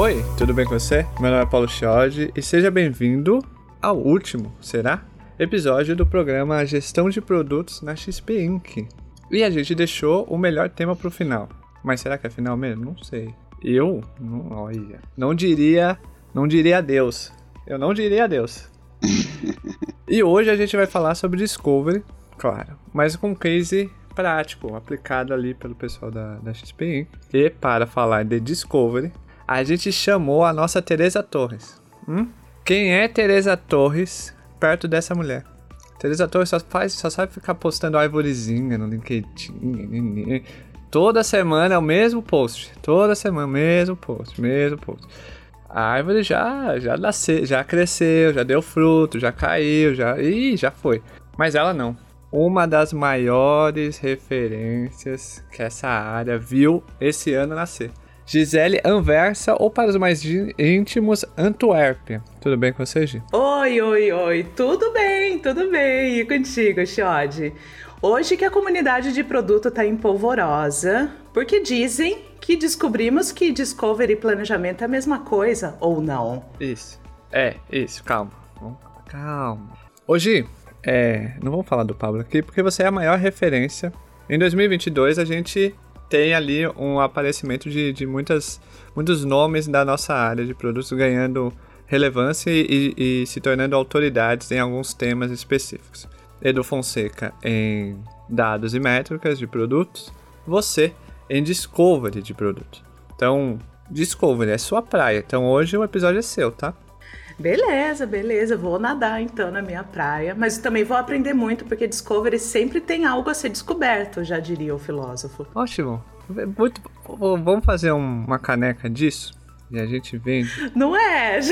Oi, tudo bem com você? Meu nome é Paulo Chiodi e seja bem-vindo ao último, será? Episódio do programa Gestão de Produtos na XP Inc. E a gente deixou o melhor tema pro final. Mas será que é final mesmo? Não sei. Eu, não, olha, não diria, não diria adeus. Eu não diria adeus. e hoje a gente vai falar sobre Discovery, claro, mas com um case prático, aplicado ali pelo pessoal da, da XP Inc. E para falar de Discovery, a gente chamou a nossa Teresa Torres. Hum? Quem é Teresa Torres perto dessa mulher? Teresa Torres só, faz, só sabe ficar postando árvorezinha no LinkedIn. Toda semana é o mesmo post. Toda semana, mesmo post, mesmo post. A árvore já, já nasceu, já cresceu, já deu fruto, já caiu, já. Ih, já foi. Mas ela não. Uma das maiores referências que essa área viu esse ano nascer. Gisele Anversa, ou para os mais íntimos, Antuérpia. Tudo bem com você, Gi? Oi, oi, oi. Tudo bem, tudo bem. E contigo, Xode? Hoje que a comunidade de produto está empolvorosa, porque dizem que descobrimos que Discovery e planejamento é a mesma coisa, ou não? Isso. É, isso. Calma. Calma. Hoje, é, não vamos falar do Pablo aqui, porque você é a maior referência. Em 2022, a gente tem ali um aparecimento de, de muitas, muitos nomes da nossa área de produtos ganhando relevância e, e, se tornando autoridades em alguns temas específicos. Edu Fonseca em dados e métricas de produtos, você em discovery de produto. Então, discovery é sua praia. Então hoje o episódio é seu, tá? Beleza, beleza, vou nadar então na minha praia, mas também vou aprender muito porque Discovery sempre tem algo a ser descoberto, já diria o filósofo. Ótimo. Muito, vamos fazer uma caneca disso e a gente vende. Não é?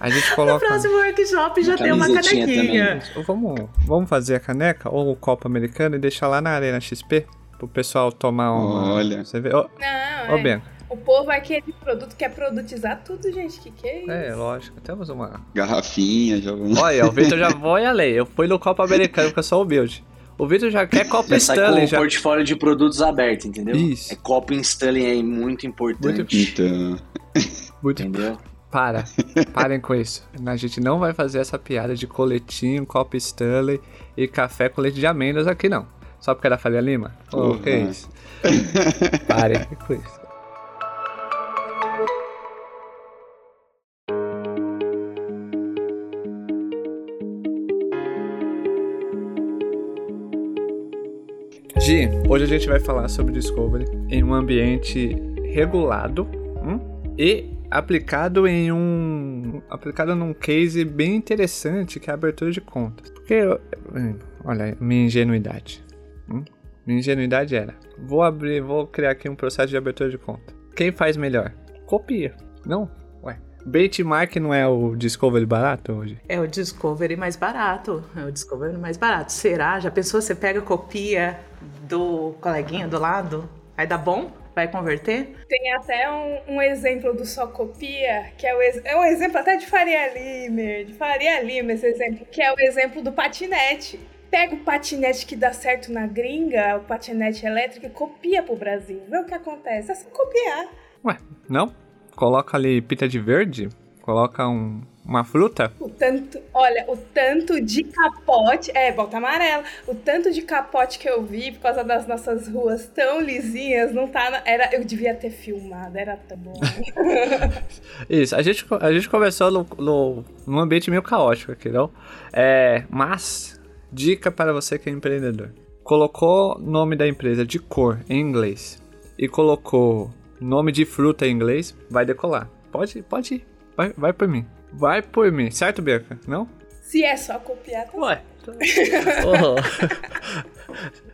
A gente coloca. No próximo workshop já tem uma canequinha. Vamos, vamos fazer a caneca ou o copo americano e deixar lá na Arena XP pro pessoal tomar uma. Olha. Você vê? Não, Ô, é. Bianca. O povo é aquele produto quer produtizar tudo, gente. Que que é isso? É, lógico. Temos uma. Garrafinha, já vamos. Olha, o Vitor já foi além. Eu fui no copo americano, porque eu sou humilde. O Vitor já quer copo já Stanley. com já... portfólio de produtos aberto, entendeu? Isso. É copo em Stanley é muito importante. Muito... Então... muito... Entendeu? Para. Parem com isso. A gente não vai fazer essa piada de coletinho, copo Stanley e café com leite de amêndoas aqui, não. Só porque era Faria Lima? Oh, uhum. que é isso? Parem com isso. Gi, hoje a gente vai falar sobre Discovery em um ambiente regulado hum, e aplicado em um aplicado num case bem interessante que é a abertura de contas. Porque hum, olha, minha ingenuidade. Hum, minha ingenuidade era: vou abrir, vou criar aqui um processo de abertura de conta. Quem faz melhor? Copia. Não, Benchmark não é o Discovery barato hoje? É o Discovery mais barato. É o Discovery mais barato. Será? Já pensou? Você pega copia do coleguinha do lado? Aí dá bom? Vai converter? Tem até um, um exemplo do só copia, que é, o, é um exemplo até de Faria Lima, de Faria Lima esse exemplo, que é o exemplo do patinete. Pega o patinete que dá certo na gringa, o patinete elétrico, e copia pro Brasil. Vê o que acontece. É só copiar. Ué, não? Coloca ali pita de verde, coloca um, uma fruta. O tanto, olha, o tanto de capote, é, volta amarela, o tanto de capote que eu vi por causa das nossas ruas tão lisinhas, não tá, na, era, eu devia ter filmado, era tão bom. Isso, a gente, a gente começou no, no, num ambiente meio caótico aqui, não? É, mas, dica para você que é empreendedor. Colocou nome da empresa de cor em inglês e colocou nome de fruta em inglês, vai decolar. Pode, pode ir. Vai, vai por mim. Vai por mim, certo, Bianca? Não? Se é só copiar, tá Ué. oh.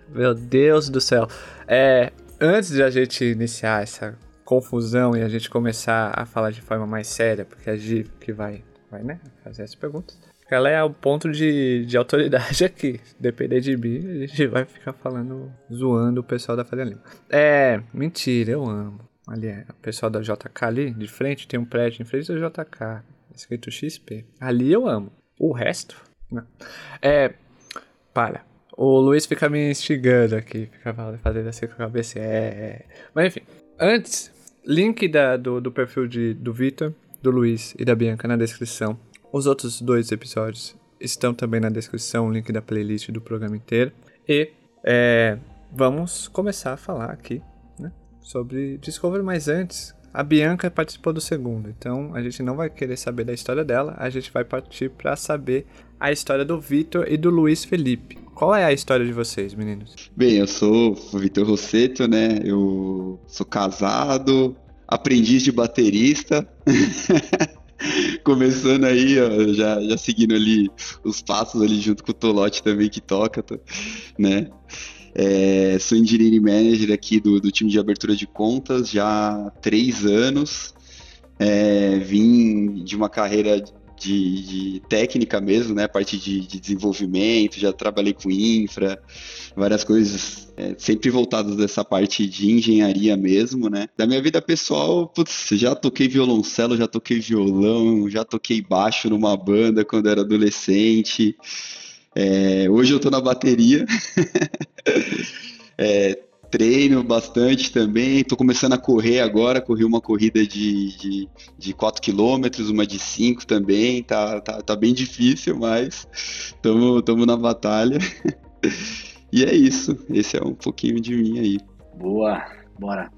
Meu Deus do céu. É, antes de a gente iniciar essa confusão e a gente começar a falar de forma mais séria, porque a Gi que vai, vai né, fazer as perguntas, ela é o ponto de, de autoridade aqui. Depender de mim, a gente vai ficar falando, zoando o pessoal da Faria Lima. É, mentira, eu amo. Ali é o pessoal da JK ali, de frente, tem um prédio em frente da JK, escrito XP. Ali eu amo. O resto, não. É, para. O Luiz fica me instigando aqui, fica fazendo assim com a cabeça. É, é. Mas enfim, antes Link da, do, do perfil de, do Vitor, do Luiz e da Bianca na descrição. Os outros dois episódios estão também na descrição, o link da playlist do programa inteiro. E é, vamos começar a falar aqui sobre Discovery, mas antes, a Bianca participou do segundo, então a gente não vai querer saber da história dela, a gente vai partir para saber a história do Vitor e do Luiz Felipe. Qual é a história de vocês, meninos? Bem, eu sou o Vitor Rosseto, né? Eu sou casado, aprendiz de baterista. Começando aí, ó, já, já seguindo ali os passos ali junto com o Tolote também que toca, né? É, sou engineering manager aqui do, do time de abertura de contas já há três anos. É, vim de uma carreira de, de, técnica mesmo, né? Parte de, de, desenvolvimento, já trabalhei com infra, várias coisas é, sempre voltadas dessa parte de engenharia mesmo, né? Da minha vida pessoal, putz, já toquei violoncelo, já toquei violão, já toquei baixo numa banda quando era adolescente. É, hoje eu tô na bateria. é, treino bastante também. Tô começando a correr agora. Corri uma corrida de, de, de 4 km, uma de 5 também. Tá, tá, tá bem difícil, mas estamos na batalha. e é isso. Esse é um pouquinho de mim aí. Boa, bora.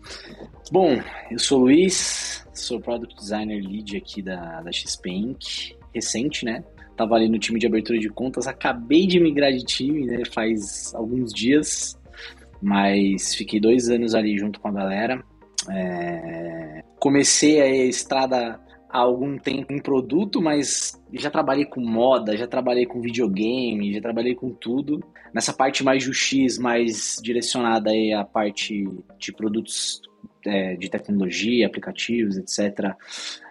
Bom, eu sou o Luiz, sou Product Designer Lead aqui da, da XP Inc. Recente, né? Tava ali no time de abertura de contas, acabei de migrar de time, né? Faz alguns dias, mas fiquei dois anos ali junto com a galera. É... Comecei a estrada há algum tempo em produto, mas já trabalhei com moda, já trabalhei com videogame, já trabalhei com tudo. Nessa parte mais UX, mais direcionada aí à parte de produtos é, de tecnologia, aplicativos, etc.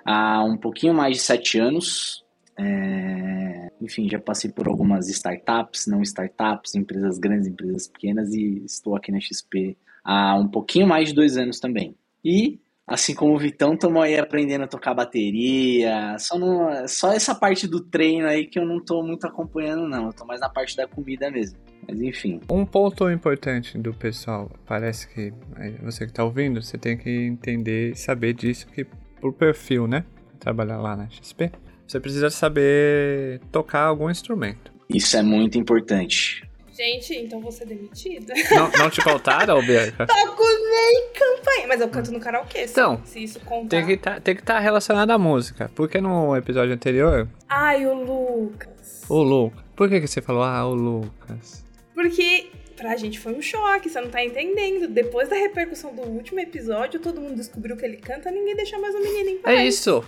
Há um pouquinho mais de sete anos. É, enfim, já passei por algumas startups, não startups, empresas grandes, empresas pequenas e estou aqui na XP há um pouquinho mais de dois anos também. E, assim como o Vitão, estamos aí aprendendo a tocar bateria. Só, não, só essa parte do treino aí que eu não estou muito acompanhando, não. Eu estou mais na parte da comida mesmo. Mas enfim. Um ponto importante do pessoal, parece que você que está ouvindo, você tem que entender e saber disso que por perfil, né? Trabalhar lá na XP você precisa saber tocar algum instrumento. Isso é muito importante. Gente, então vou ser demitida. Não, não te faltaram, Bianca? Toco nem campanha, mas eu canto no karaokê. Então, se isso contar. Tem que tá, estar tá relacionado à música. Porque no episódio anterior. Ai, o Lucas. O Lucas. Por que, que você falou, ah, o Lucas? Porque pra gente foi um choque, você não tá entendendo. Depois da repercussão do último episódio, todo mundo descobriu que ele canta, ninguém deixa mais o menino em paz. É isso.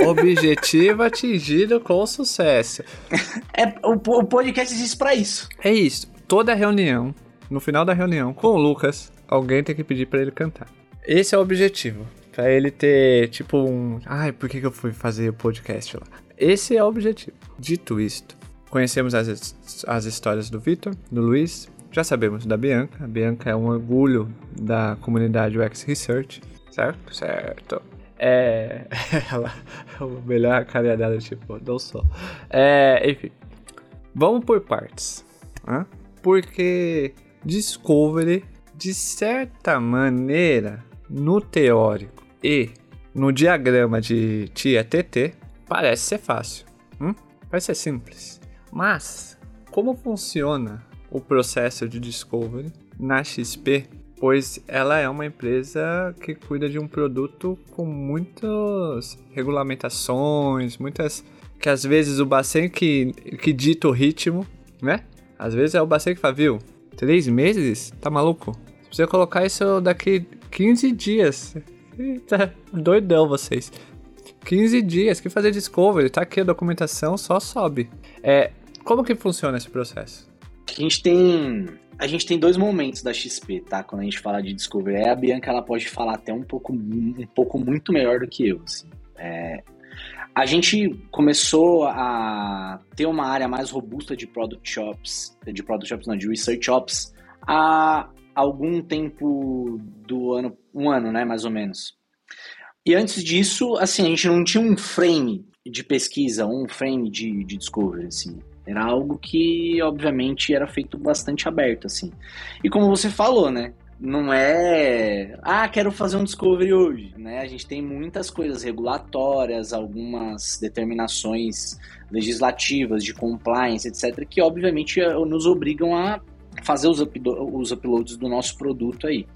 Objetivo atingido com sucesso. É, o, o podcast existe para isso. É isso. Toda reunião, no final da reunião com o Lucas, alguém tem que pedir para ele cantar. Esse é o objetivo. Pra ele ter, tipo, um. Ai, por que, que eu fui fazer o podcast lá? Esse é o objetivo. Dito isto, conhecemos as, as histórias do Vitor, do Luiz, já sabemos da Bianca. A Bianca é um orgulho da comunidade UX Research, certo? Certo. É. Ela. o melhor cara dela, tipo, não só. É, enfim. Vamos por partes. Né? Porque Discovery, de certa maneira, no teórico e no diagrama de tia TT, parece ser fácil. Hum? Parece ser simples. Mas, como funciona o processo de Discovery na XP pois ela é uma empresa que cuida de um produto com muitas regulamentações, muitas que às vezes o Bacen que, que dita o ritmo, né? Às vezes é o Bacen que fala, viu, três meses? Tá maluco? Você precisa colocar isso daqui 15 dias. Tá doidão vocês. 15 dias, que fazer discovery, tá aqui a documentação, só sobe. É, como que funciona esse processo? A gente tem a gente tem dois momentos da XP, tá? Quando a gente fala de Discovery. A Bianca ela pode falar até um pouco, um pouco muito melhor do que eu. Assim. É, a gente começou a ter uma área mais robusta de product shops, de product shops não, de research shops, há algum tempo do ano, um ano, né, mais ou menos. E antes disso, assim, a gente não tinha um frame de pesquisa, um frame de, de discovery, assim. Era algo que, obviamente, era feito bastante aberto, assim. E como você falou, né? não é, ah, quero fazer um discovery hoje, né? A gente tem muitas coisas regulatórias, algumas determinações legislativas de compliance, etc, que obviamente nos obrigam a fazer os, up, os uploads do nosso produto aí.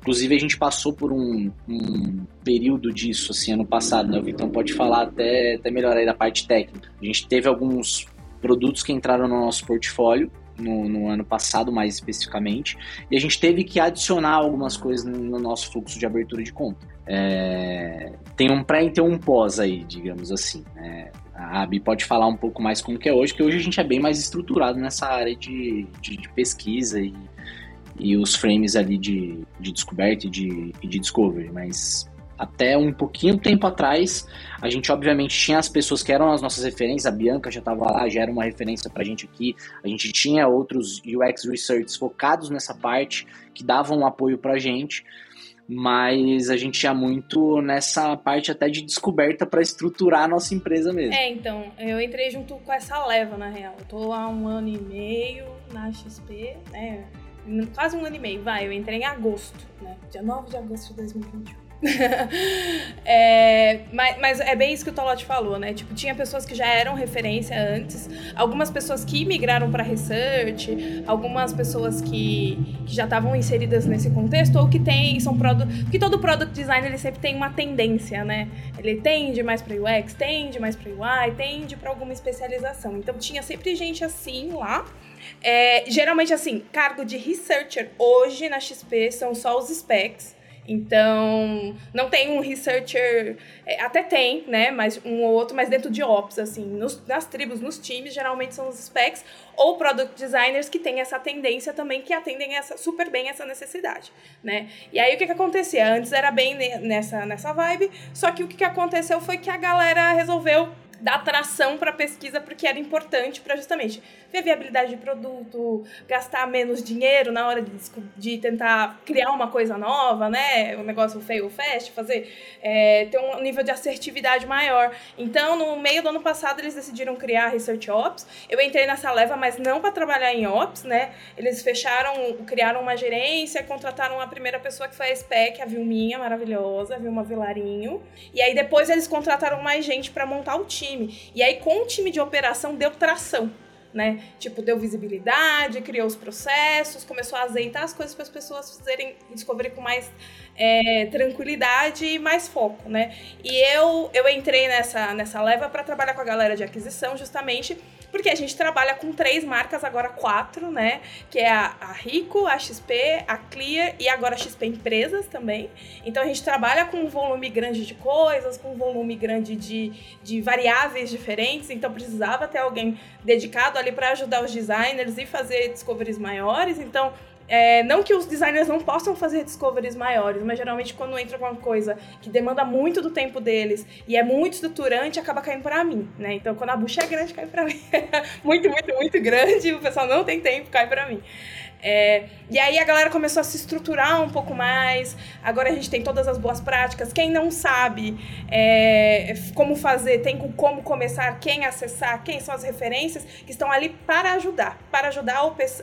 Inclusive, a gente passou por um, um período disso, assim, ano passado, né? O Vitão pode falar até, até melhor aí da parte técnica. A gente teve alguns produtos que entraram no nosso portfólio, no, no, ano passado, mais especificamente, e a gente teve que adicionar algumas coisas no nosso fluxo de abertura de conta. É, tem um pré e tem um pós aí, digamos assim. É, a Abi pode falar um pouco mais como que é hoje, que hoje a gente é bem mais estruturado nessa área de, de, de pesquisa e, e os frames ali de, de descoberta e de, e de discovery, mas até um pouquinho tempo atrás, a gente obviamente tinha as pessoas que eram as nossas referências, a Bianca já estava lá, já era uma referência para a gente aqui, a gente tinha outros UX researchers focados nessa parte, que davam um apoio para a gente, mas a gente tinha muito nessa parte até de descoberta para estruturar a nossa empresa mesmo. É, então, eu entrei junto com essa leva, na real. Eu há um ano e meio na XP, né? Quase um ano e meio, vai. Eu entrei em agosto, né? Dia 9 de agosto de 2021. é, mas, mas, é bem isso que o Tolote falou, né? Tipo, tinha pessoas que já eram referência antes, algumas pessoas que migraram para research, algumas pessoas que, que já estavam inseridas nesse contexto ou que tem são produtos, porque todo product design ele sempre tem uma tendência, né? Ele tende mais para UX, tende mais para UI, tende para alguma especialização. Então tinha sempre gente assim lá. É, geralmente assim, cargo de researcher hoje na XP são só os specs. Então, não tem um researcher, é, até tem, né, mas um ou outro, mas dentro de ops, assim, nos, nas tribos, nos times, geralmente são os specs ou product designers que têm essa tendência também, que atendem essa, super bem essa necessidade, né. E aí, o que que acontecia? Antes era bem nessa, nessa vibe, só que o que que aconteceu foi que a galera resolveu dar atração para pesquisa porque era importante para justamente ver viabilidade de produto, gastar menos dinheiro na hora de, de tentar criar uma coisa nova, né? O negócio fail fast, fazer é, ter um nível de assertividade maior. Então, no meio do ano passado, eles decidiram criar Research Ops. Eu entrei nessa leva, mas não para trabalhar em Ops, né? Eles fecharam, criaram uma gerência, contrataram a primeira pessoa que foi a SPEC, a Vilminha, maravilhosa, a Vilma Vilarinho. E aí depois eles contrataram mais gente para montar o time. E aí com o time de operação deu tração né? Tipo, deu visibilidade, criou os processos, começou a azeitar as coisas para as pessoas fazerem descobrir com mais é, tranquilidade e mais foco, né? E eu, eu entrei nessa, nessa leva para trabalhar com a galera de aquisição, justamente porque a gente trabalha com três marcas, agora quatro, né? Que é a, a Rico, a XP, a Clear e agora a XP Empresas também. Então a gente trabalha com um volume grande de coisas, com um volume grande de, de variáveis diferentes, então precisava ter alguém dedicado ali para ajudar os designers e fazer discoveries maiores. Então é, não que os designers não possam fazer discoveries maiores, mas geralmente quando entra alguma coisa que demanda muito do tempo deles e é muito estruturante, acaba caindo para mim, né? Então quando a bucha é grande, cai para mim. muito, muito, muito grande, o pessoal não tem tempo, cai para mim. É, e aí a galera começou a se estruturar um pouco mais. Agora a gente tem todas as boas práticas. Quem não sabe é, como fazer, tem como começar, quem acessar, quem são as referências que estão ali para ajudar, para ajudar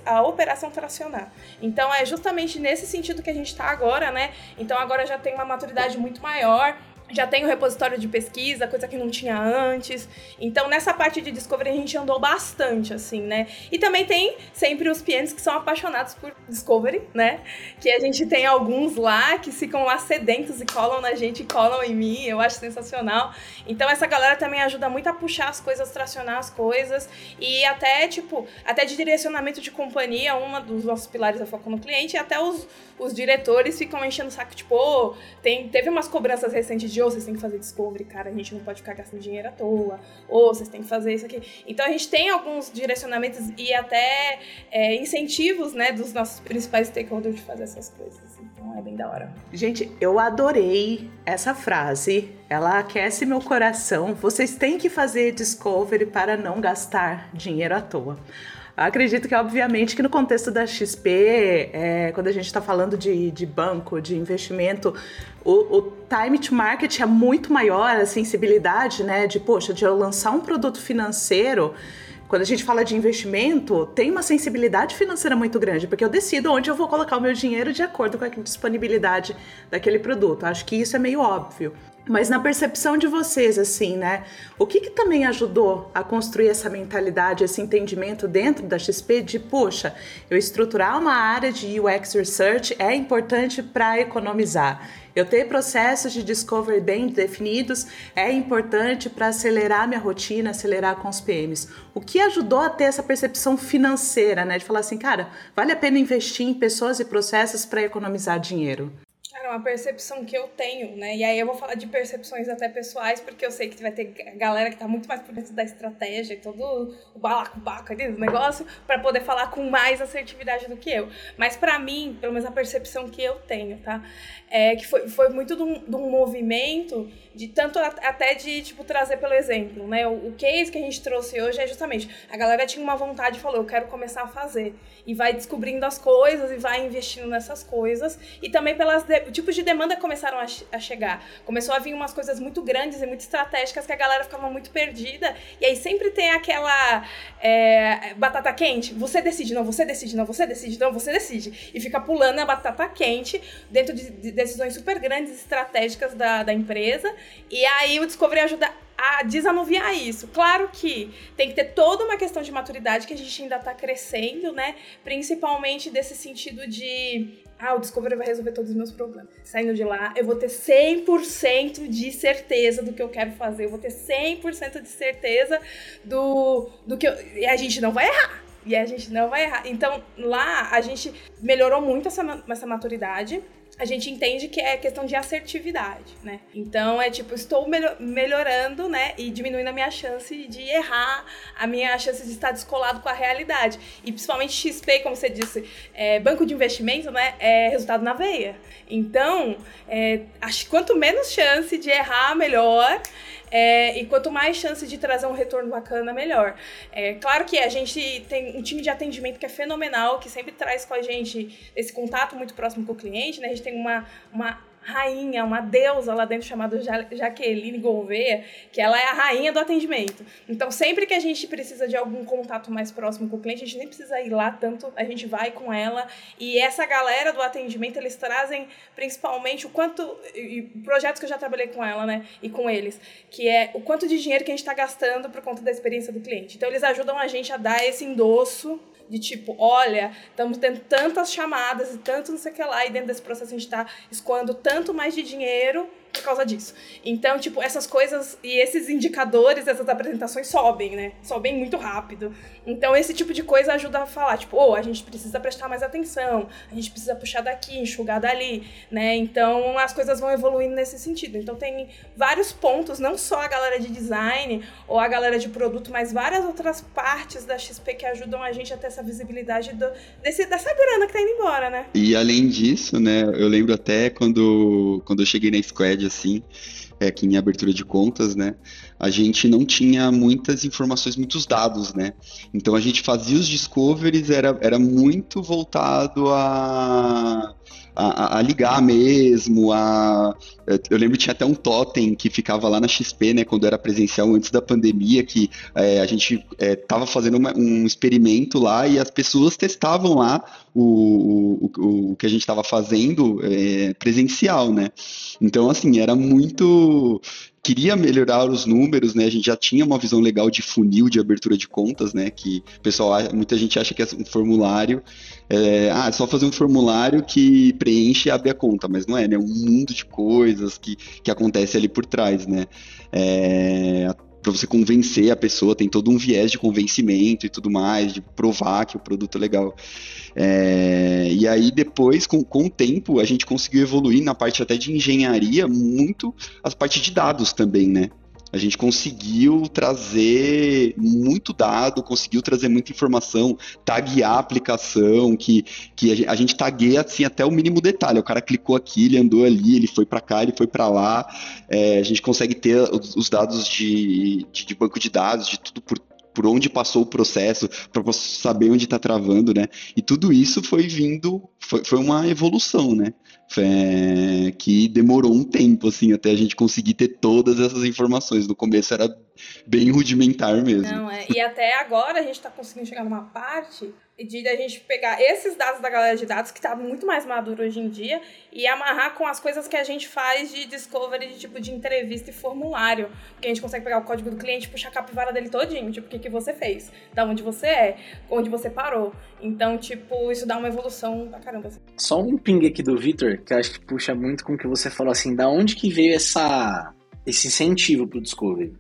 a operação tracionar. Então é justamente nesse sentido que a gente está agora, né? Então agora já tem uma maturidade muito maior já tem o repositório de pesquisa, coisa que não tinha antes. Então, nessa parte de discovery, a gente andou bastante, assim, né? E também tem sempre os PMs que são apaixonados por discovery, né? Que a gente tem alguns lá que ficam lá sedentos e colam na gente, colam em mim, eu acho sensacional. Então, essa galera também ajuda muito a puxar as coisas, tracionar as coisas. E até, tipo, até de direcionamento de companhia, uma dos nossos pilares é foco no cliente, e até os, os diretores ficam enchendo o saco, tipo, oh, tem, teve umas cobranças recentes de ou vocês têm que fazer discovery, cara, a gente não pode ficar gastando dinheiro à toa, ou vocês têm que fazer isso aqui. Então a gente tem alguns direcionamentos e até é, incentivos, né, dos nossos principais stakeholders de fazer essas coisas. Então é bem da hora. Gente, eu adorei essa frase. Ela aquece meu coração. Vocês têm que fazer discovery para não gastar dinheiro à toa. Acredito que, obviamente, que no contexto da XP, é, quando a gente está falando de, de banco, de investimento, o, o, time to market é muito maior, a sensibilidade, né? De, poxa, de eu lançar um produto financeiro quando a gente fala de investimento, tem uma sensibilidade financeira muito grande, porque eu decido onde eu vou colocar o meu dinheiro de acordo com a disponibilidade daquele produto. Acho que isso é meio óbvio. Mas na percepção de vocês, assim, né? O que, que também ajudou a construir essa mentalidade, esse entendimento dentro da XP de, poxa, eu estruturar uma área de UX Research é importante para economizar. Eu ter processos de discovery bem definidos é importante para acelerar minha rotina, acelerar com os PMs. O que ajudou a ter essa percepção financeira, né? De falar assim, cara, vale a pena investir em pessoas e processos para economizar dinheiro? Cara, uma percepção que eu tenho, né? E aí eu vou falar de percepções até pessoais, porque eu sei que vai ter galera que tá muito mais por dentro da estratégia e todo o balacobaco ali do negócio, para poder falar com mais assertividade do que eu. Mas para mim, pelo menos a percepção que eu tenho, tá? É que foi, foi muito de um, de um movimento de tanto até de, tipo, trazer pelo exemplo, né? O, o case que a gente trouxe hoje é justamente, a galera tinha uma vontade e falou, eu quero começar a fazer. E vai descobrindo as coisas e vai investindo nessas coisas. E também pelas de, tipos de demanda começaram a, a, chegar. Começou a vir umas coisas muito grandes e muito estratégicas que a galera ficava muito perdida. E aí sempre tem aquela é, batata quente. Você decide, não, você decide, não, você decide, não, você decide. E fica pulando a batata quente dentro de, de decisões super grandes, estratégicas da, da empresa. E aí o Discovery ajuda a desanuviar isso. Claro que tem que ter toda uma questão de maturidade que a gente ainda está crescendo, né? Principalmente desse sentido de ah, o Discovery vai resolver todos os meus problemas. Saindo de lá, eu vou ter 100% de certeza do que eu quero fazer, eu vou ter 100% de certeza do, do que eu. E a gente não vai errar. E a gente não vai errar. Então, lá, a gente melhorou muito essa, essa maturidade a gente entende que é questão de assertividade, né? Então é tipo, estou melhorando, né? E diminuindo a minha chance de errar, a minha chance de estar descolado com a realidade. E principalmente XP, como você disse, é, banco de investimento, né? É resultado na veia. Então, é, acho quanto menos chance de errar, melhor. É, e quanto mais chances de trazer um retorno bacana, melhor. É claro que a gente tem um time de atendimento que é fenomenal, que sempre traz com a gente esse contato muito próximo com o cliente, né? A gente tem uma, uma rainha, uma deusa lá dentro chamada Jaqueline Gouveia, que ela é a rainha do atendimento. Então, sempre que a gente precisa de algum contato mais próximo com o cliente, a gente nem precisa ir lá tanto, a gente vai com ela. E essa galera do atendimento, eles trazem principalmente o quanto. E projetos que eu já trabalhei com ela, né? E com eles, que é o quanto de dinheiro que a gente está gastando por conta da experiência do cliente. Então, eles ajudam a gente a dar esse endosso de tipo, olha, estamos tendo tantas chamadas e tanto não sei o que lá, e dentro desse processo a gente está escoando tanto mais de dinheiro por causa disso. Então, tipo, essas coisas e esses indicadores, essas apresentações sobem, né? Sobem muito rápido. Então, esse tipo de coisa ajuda a falar, tipo, oh, a gente precisa prestar mais atenção, a gente precisa puxar daqui, enxugar dali, né? Então, as coisas vão evoluindo nesse sentido. Então, tem vários pontos, não só a galera de design ou a galera de produto, mas várias outras partes da XP que ajudam a gente a ter essa visibilidade do, desse, dessa grana que tá indo embora, né? E além disso, né, eu lembro até quando, quando eu cheguei na Squad, assim, é, aqui em abertura de contas, né? A gente não tinha muitas informações, muitos dados, né? Então a gente fazia os discoveries, era, era muito voltado a a, a, ligar mesmo, a... Eu lembro que tinha até um totem que ficava lá na XP, né, quando era presencial antes da pandemia, que é, a gente estava é, fazendo uma, um experimento lá e as pessoas testavam lá o, o, o que a gente estava fazendo é, presencial, né? Então, assim, era muito queria melhorar os números, né? A gente já tinha uma visão legal de funil de abertura de contas, né? Que pessoal, muita gente acha que é um formulário. É, ah, é só fazer um formulário que preenche e abre a conta, mas não é, né? Um mundo de coisas que, que acontece ali por trás, né? É, para você convencer a pessoa, tem todo um viés de convencimento e tudo mais, de provar que o produto é legal. É, e aí depois, com, com o tempo, a gente conseguiu evoluir na parte até de engenharia, muito as partes de dados também, né? A gente conseguiu trazer muito dado, conseguiu trazer muita informação, taguear a aplicação, que, que a gente tagueia assim até o mínimo detalhe. O cara clicou aqui, ele andou ali, ele foi para cá, ele foi para lá. É, a gente consegue ter os, os dados de, de, de, banco de dados, de tudo por por onde passou o processo, para saber onde está travando, né? E tudo isso foi vindo, foi, foi uma evolução, né? É, que demorou um tempo, assim, até a gente conseguir ter todas essas informações. No começo era bem rudimentar mesmo. Não, é, e até agora a gente está conseguindo chegar numa parte de a gente pegar esses dados da galera de dados, que está muito mais maduro hoje em dia, e amarrar com as coisas que a gente faz de discovery, de tipo de entrevista e formulário. Que a gente consegue pegar o código do cliente puxar a capivara dele todinho, tipo, o que, que você fez, da onde você é, onde você parou. Então, tipo, isso dá uma evolução pra caramba. Assim. Só um ping aqui do Victor, que acho que puxa muito com o que você falou assim, da onde que veio essa, esse incentivo pro Discovery?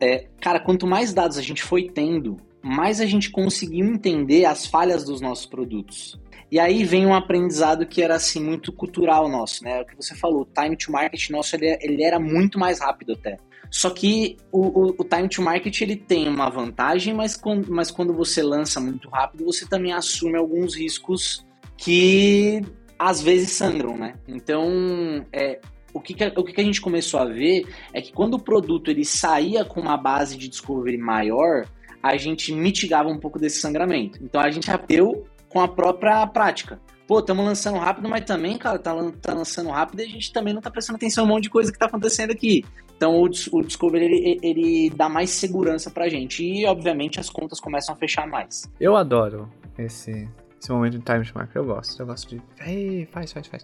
É, cara, quanto mais dados a gente foi tendo, mais a gente conseguiu entender as falhas dos nossos produtos. E aí vem um aprendizado que era assim muito cultural nosso, né? O que você falou, o time to market nosso ele, ele era muito mais rápido até. Só que o, o, o, time to market ele tem uma vantagem, mas quando, mas quando você lança muito rápido, você também assume alguns riscos que às vezes sangram, né? Então, é, o que, que, o que, que a gente começou a ver é que quando o produto ele saía com uma base de discovery maior, a gente mitigava um pouco desse sangramento. Então a gente aprendeu com a própria prática. Pô, estamos lançando rápido, mas também, cara, tá, tá, lançando rápido e a gente também não tá prestando atenção em um monte de coisa que tá acontecendo aqui. Então o, o Discovery, ele, ele dá mais segurança pra gente e, obviamente, as contas começam a fechar mais. Eu adoro esse, esse momento de time to market, eu gosto. Eu gosto de, ei, faz, faz, faz.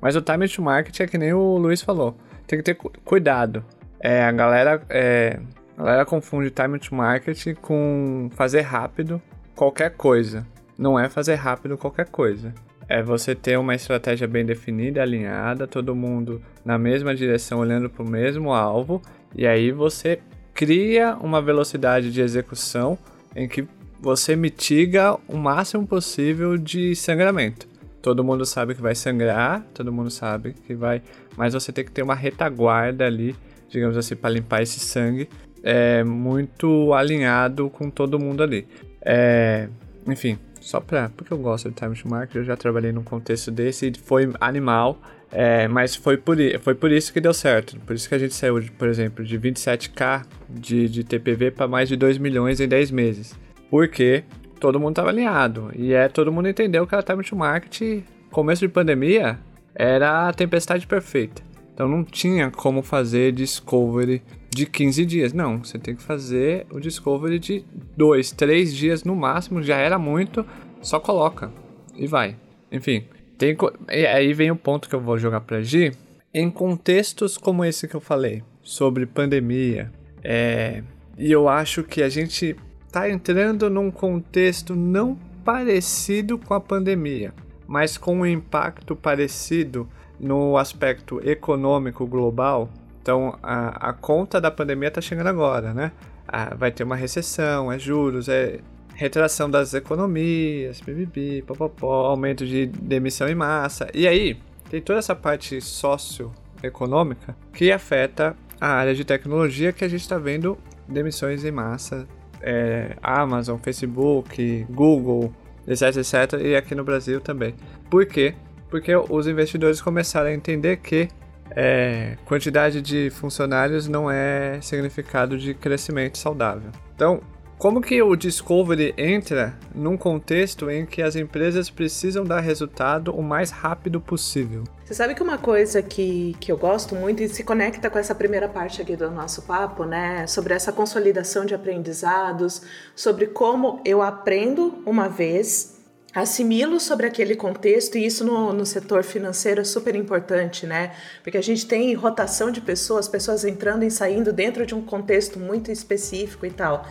Mas o time to market é que nem o Luiz falou, tem que ter cuidado. É, a galera, é, a galera confunde time to market com fazer rápido qualquer coisa não é fazer rápido qualquer coisa. É você ter uma estratégia bem definida, alinhada, todo mundo na mesma direção, olhando para o mesmo alvo, e aí você cria uma velocidade de execução em que você mitiga o máximo possível de sangramento. Todo mundo sabe que vai sangrar, todo mundo sabe que vai, mas você tem que ter uma retaguarda ali, digamos assim, para limpar esse sangue, é muito alinhado com todo mundo ali. É, enfim, só pra. Porque eu gosto de time to market, eu já trabalhei num contexto desse e foi animal. É, mas foi por, foi por isso que deu certo. Por isso que a gente saiu, por exemplo, de 27k de, de TPV para mais de 2 milhões em 10 meses. Porque todo mundo estava alinhado. E é todo mundo entendeu que era time to market. Começo de pandemia era a tempestade perfeita. Então não tinha como fazer discovery de 15 dias. Não, você tem que fazer o discovery de 2, 3 dias no máximo, já era muito, só coloca e vai. Enfim, tem, e aí vem o ponto que eu vou jogar para Gi. Em contextos como esse que eu falei, sobre pandemia, é, e eu acho que a gente tá entrando num contexto não parecido com a pandemia, mas com um impacto parecido no aspecto econômico global, então, a, a conta da pandemia está chegando agora, né? Vai ter uma recessão, é juros, é retração das economias, bibibi, popopó, aumento de demissão em massa. E aí, tem toda essa parte socioeconômica que afeta a área de tecnologia que a gente está vendo demissões em massa. É, Amazon, Facebook, Google, etc, etc. E aqui no Brasil também. Por quê? Porque os investidores começaram a entender que é, quantidade de funcionários não é significado de crescimento saudável. Então, como que o Discovery entra num contexto em que as empresas precisam dar resultado o mais rápido possível? Você sabe que uma coisa que, que eu gosto muito e se conecta com essa primeira parte aqui do nosso papo, né? Sobre essa consolidação de aprendizados, sobre como eu aprendo uma vez assimilo sobre aquele contexto e isso no, no setor financeiro é super importante, né? Porque a gente tem rotação de pessoas, pessoas entrando e saindo dentro de um contexto muito específico e tal.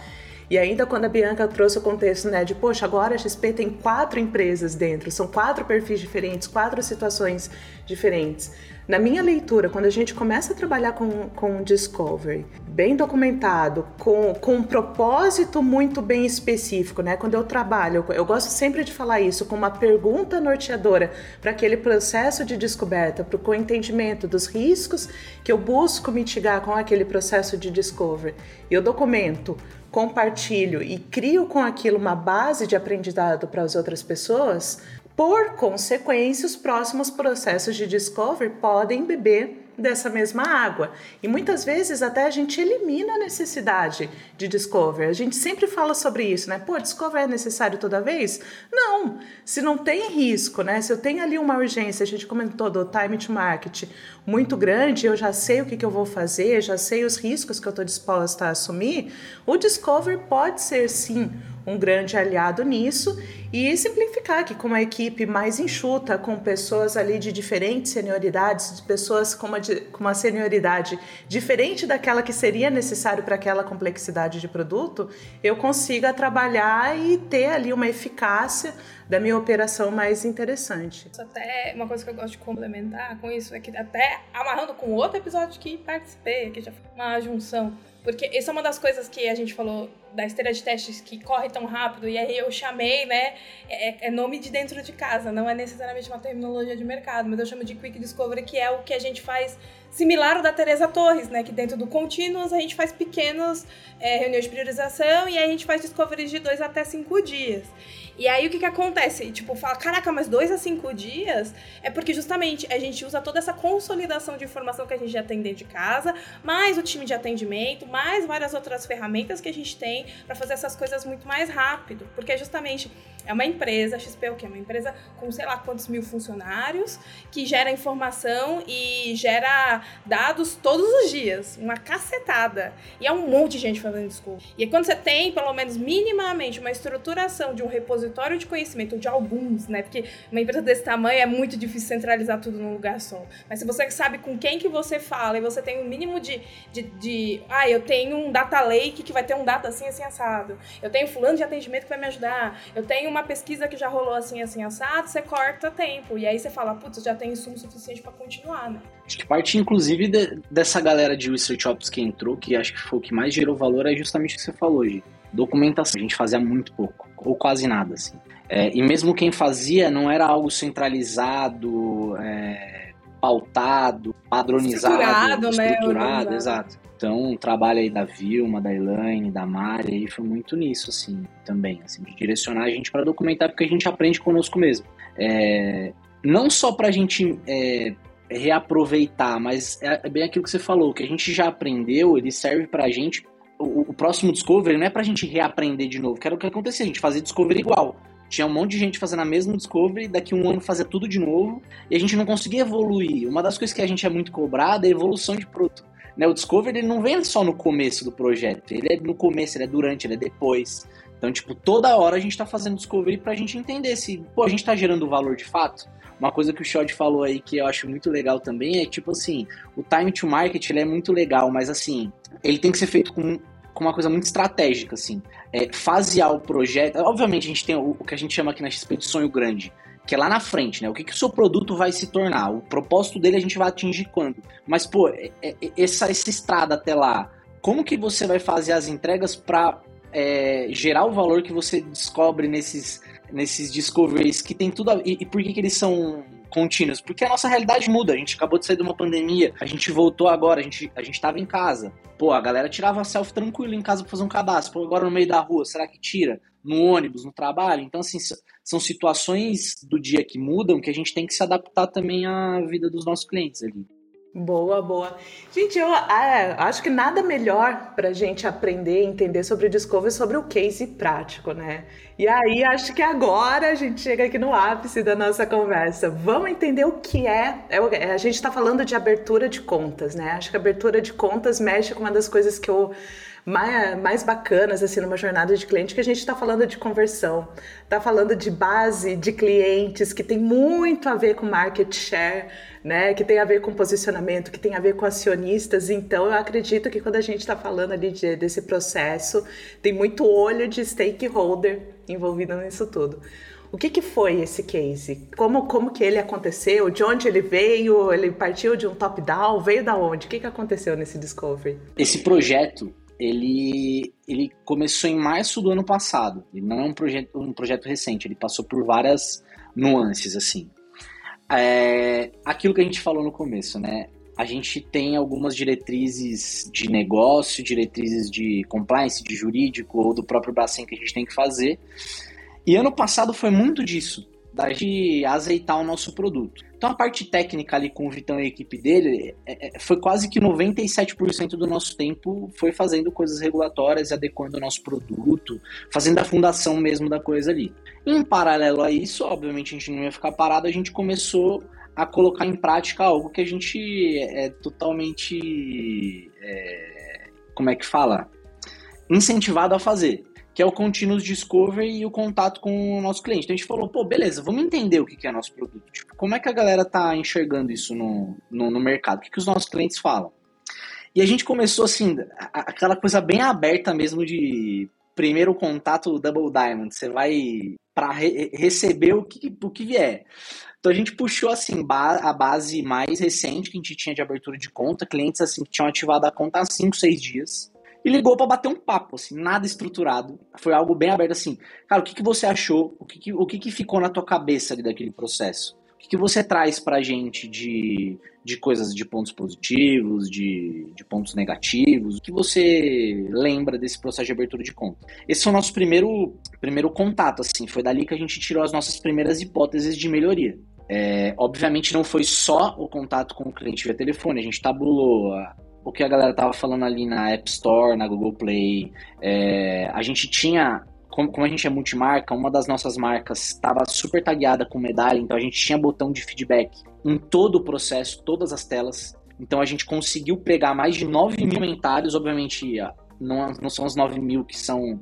E ainda quando a Bianca trouxe o contexto, né, de poxa, agora a XP tem quatro empresas dentro, são quatro perfis diferentes, quatro situações diferentes. Na minha leitura, quando a gente começa a trabalhar com, com Discovery, bem documentado, com, com um propósito muito bem específico, né? Quando eu trabalho, eu gosto sempre de falar isso, com uma pergunta norteadora para aquele processo de descoberta, para o entendimento dos riscos que eu busco mitigar com aquele processo de discovery. E eu documento compartilho e crio com aquilo uma base de aprendizado para as outras pessoas, por consequência, os próximos processos de discovery podem beber dessa mesma água. E muitas vezes até a gente elimina a necessidade de discover. A gente sempre fala sobre isso, né? Pô, discover é necessário toda vez? Não. Se não tem risco, né? Se eu tenho ali uma urgência, a gente comentou do time to market muito grande, eu já sei o que, que eu vou fazer, já sei os riscos que eu estou disposta a assumir, o discover pode ser sim um grande aliado nisso e simplificar que com uma equipe mais enxuta, com pessoas ali de diferentes senioridades, de pessoas com uma, com uma senioridade diferente daquela que seria necessário para aquela complexidade de produto, eu consiga trabalhar e ter ali uma eficácia da minha operação mais interessante. Isso até uma coisa que eu gosto de complementar com isso é que até amarrando com outro episódio que participei, que já foi uma junção porque isso é uma das coisas que a gente falou da esteira de testes que corre tão rápido, e aí eu chamei, né? É, é, nome de dentro de casa, não é necessariamente uma terminologia de mercado, mas eu chamo de Quick Discovery, que é o que a gente faz similar ao da Teresa Torres, né? Que dentro do Continuous a gente faz pequenos é, reuniões de priorização e a gente faz discoveries de dois até cinco dias. E aí o que que acontece? Tipo, fala, caraca, mas dois a cinco dias? É porque justamente a gente usa toda essa consolidação de informação que a gente já tem dentro de casa, mais o time de atendimento, mais várias outras ferramentas que a gente tem para fazer essas coisas muito mais rápido. Porque justamente é uma empresa, a XP é o quê? É uma empresa com sei lá quantos mil funcionários, que gera informação e gera dados todos os dias. Uma cacetada. E é um monte de gente fazendo discurso. E aí, quando você tem, pelo menos minimamente, uma estruturação de um repositório de conhecimento, de alguns, né? Porque uma empresa desse tamanho é muito difícil centralizar tudo num lugar só. Mas se você sabe com quem que você fala e você tem um mínimo de, de, de ah, eu tenho um data lake que vai ter um data assim, assim, assado. Eu tenho fulano de atendimento que vai me ajudar. Eu tenho uma pesquisa que já rolou assim, assim, assado, você corta tempo. E aí você fala, putz, já tem insumo suficiente para continuar, né? Acho que parte, inclusive, de, dessa galera de Research Ops que entrou, que acho que foi o que mais gerou valor, é justamente o que você falou, hoje. Documentação. A gente fazia muito pouco, ou quase nada, assim. É, e mesmo quem fazia não era algo centralizado, é, pautado, padronizado, estruturado, né? estruturado exato. Então, o trabalho aí da Vilma, da Elaine, da Mari, aí foi muito nisso, assim, também, assim, de direcionar a gente para documentar, porque a gente aprende conosco mesmo. É, não só para a gente é, reaproveitar, mas é, é bem aquilo que você falou, que a gente já aprendeu, ele serve para a gente. O, o, próximo Discovery não é para a gente reaprender de novo, que era o que acontecia, a gente fazia Discovery igual. Tinha um monte de gente fazendo a mesma Discovery, daqui um ano fazia tudo de novo, e a gente não conseguia evoluir. Uma das coisas que a gente é muito cobrado é a evolução de produto. Né? O Discovery ele não vem só no começo do projeto, ele é no começo, ele é durante, ele é depois. Então, tipo, toda hora a gente tá fazendo Discovery pra gente entender se, pô, a gente tá gerando valor de fato. Uma coisa que o Shod falou aí que eu acho muito legal também é, tipo assim, o time to market ele é muito legal, mas assim, ele tem que ser feito com com uma coisa muito estratégica, assim. É, fasear o projeto. Obviamente, a gente tem o, o, que a gente chama aqui na XP de sonho grande que é lá na frente, né? O que, que o seu produto vai se tornar? O propósito dele a gente vai atingir quando? Mas, pô, é, é, essa, essa estrada até lá, como que você vai fazer as entregas para é, gerar o valor que você descobre nesses, nesses discoveries que tem tudo a, e, e por que, que eles são contínuos? Porque a nossa realidade muda. A gente acabou de sair de uma pandemia, a gente voltou agora, a gente, a gente tava em casa. Pô, a galera tirava selfie tranquilo em casa pra fazer um cadastro. Pô, agora no meio da rua, será que tira? No ônibus, no trabalho? Então, assim, são situações do dia que mudam que a gente tem que se adaptar também à vida dos nossos clientes ali. Boa, boa. Gente, eu é, acho que nada melhor para a gente aprender entender sobre o Discovery sobre o case prático, né? E aí, acho que agora a gente chega aqui no ápice da nossa conversa. Vamos entender o que é. é a gente está falando de abertura de contas, né? Acho que abertura de contas mexe com uma das coisas que eu mais, mais bacanas assim numa jornada de cliente que a gente está falando de conversão, está falando de base de clientes que tem muito a ver com market share, né? Que tem a ver com posicionamento, que tem a ver com acionistas. Então eu acredito que quando a gente está falando ali de, desse processo, tem muito olho de stakeholder envolvido nisso tudo. O que, que foi esse case? Como, como que ele aconteceu? De onde ele veio? Ele partiu de um top-down? Veio da onde? O que, que aconteceu nesse Discovery? Esse projeto, ele, ele começou em março do ano passado. Ele não é um projeto, um projeto recente, ele passou por várias nuances, assim. É, aquilo que a gente falou no começo, né? A gente tem algumas diretrizes de negócio, diretrizes de compliance, de jurídico ou do próprio Bacen que a gente tem que fazer. E ano passado foi muito disso. Da gente azeitar o nosso produto. Então a parte técnica ali com o Vitão e a equipe dele é, é, foi quase que 97% do nosso tempo foi fazendo coisas regulatórias, adequando o nosso produto, fazendo a fundação mesmo da coisa ali. Em paralelo a isso, obviamente a gente não ia ficar parado, a gente começou a colocar em prática algo que a gente é totalmente. É, como é que fala? Incentivado a fazer que é o Continuous Discovery e o contato com o nosso cliente. Então a gente falou, pô, beleza, vamos entender o que é nosso produto. Tipo, como é que a galera tá enxergando isso no, no, no mercado? O que, que os nossos clientes falam? E a gente começou assim, aquela coisa bem aberta mesmo de primeiro contato Double Diamond. Você vai para re receber o que, o que vier. Então a gente puxou assim a base mais recente que a gente tinha de abertura de conta, clientes assim que tinham ativado a conta há 5, 6 dias e ligou para bater um papo, assim, nada estruturado. Foi algo bem aberto, assim. Cara, o que, que você achou? O que, que o que, que ficou na tua cabeça ali daquele processo? O que, que você traz pra gente de, de coisas, de pontos positivos, de, de pontos negativos? O que você lembra desse processo de abertura de conta? Esse foi o nosso primeiro, primeiro contato, assim. Foi dali que a gente tirou as nossas primeiras hipóteses de melhoria. É, obviamente não foi só o contato com o cliente via telefone, a gente tabulou a, o que a galera tava falando ali na App Store, na Google Play. É, a gente tinha, como, como, a gente é multimarca, uma das nossas marcas estava super tagueada com medalha, então a gente tinha botão de feedback em todo o processo, todas as telas. Então a gente conseguiu pegar mais de 9 mil comentários, obviamente não, não são os 9 mil que são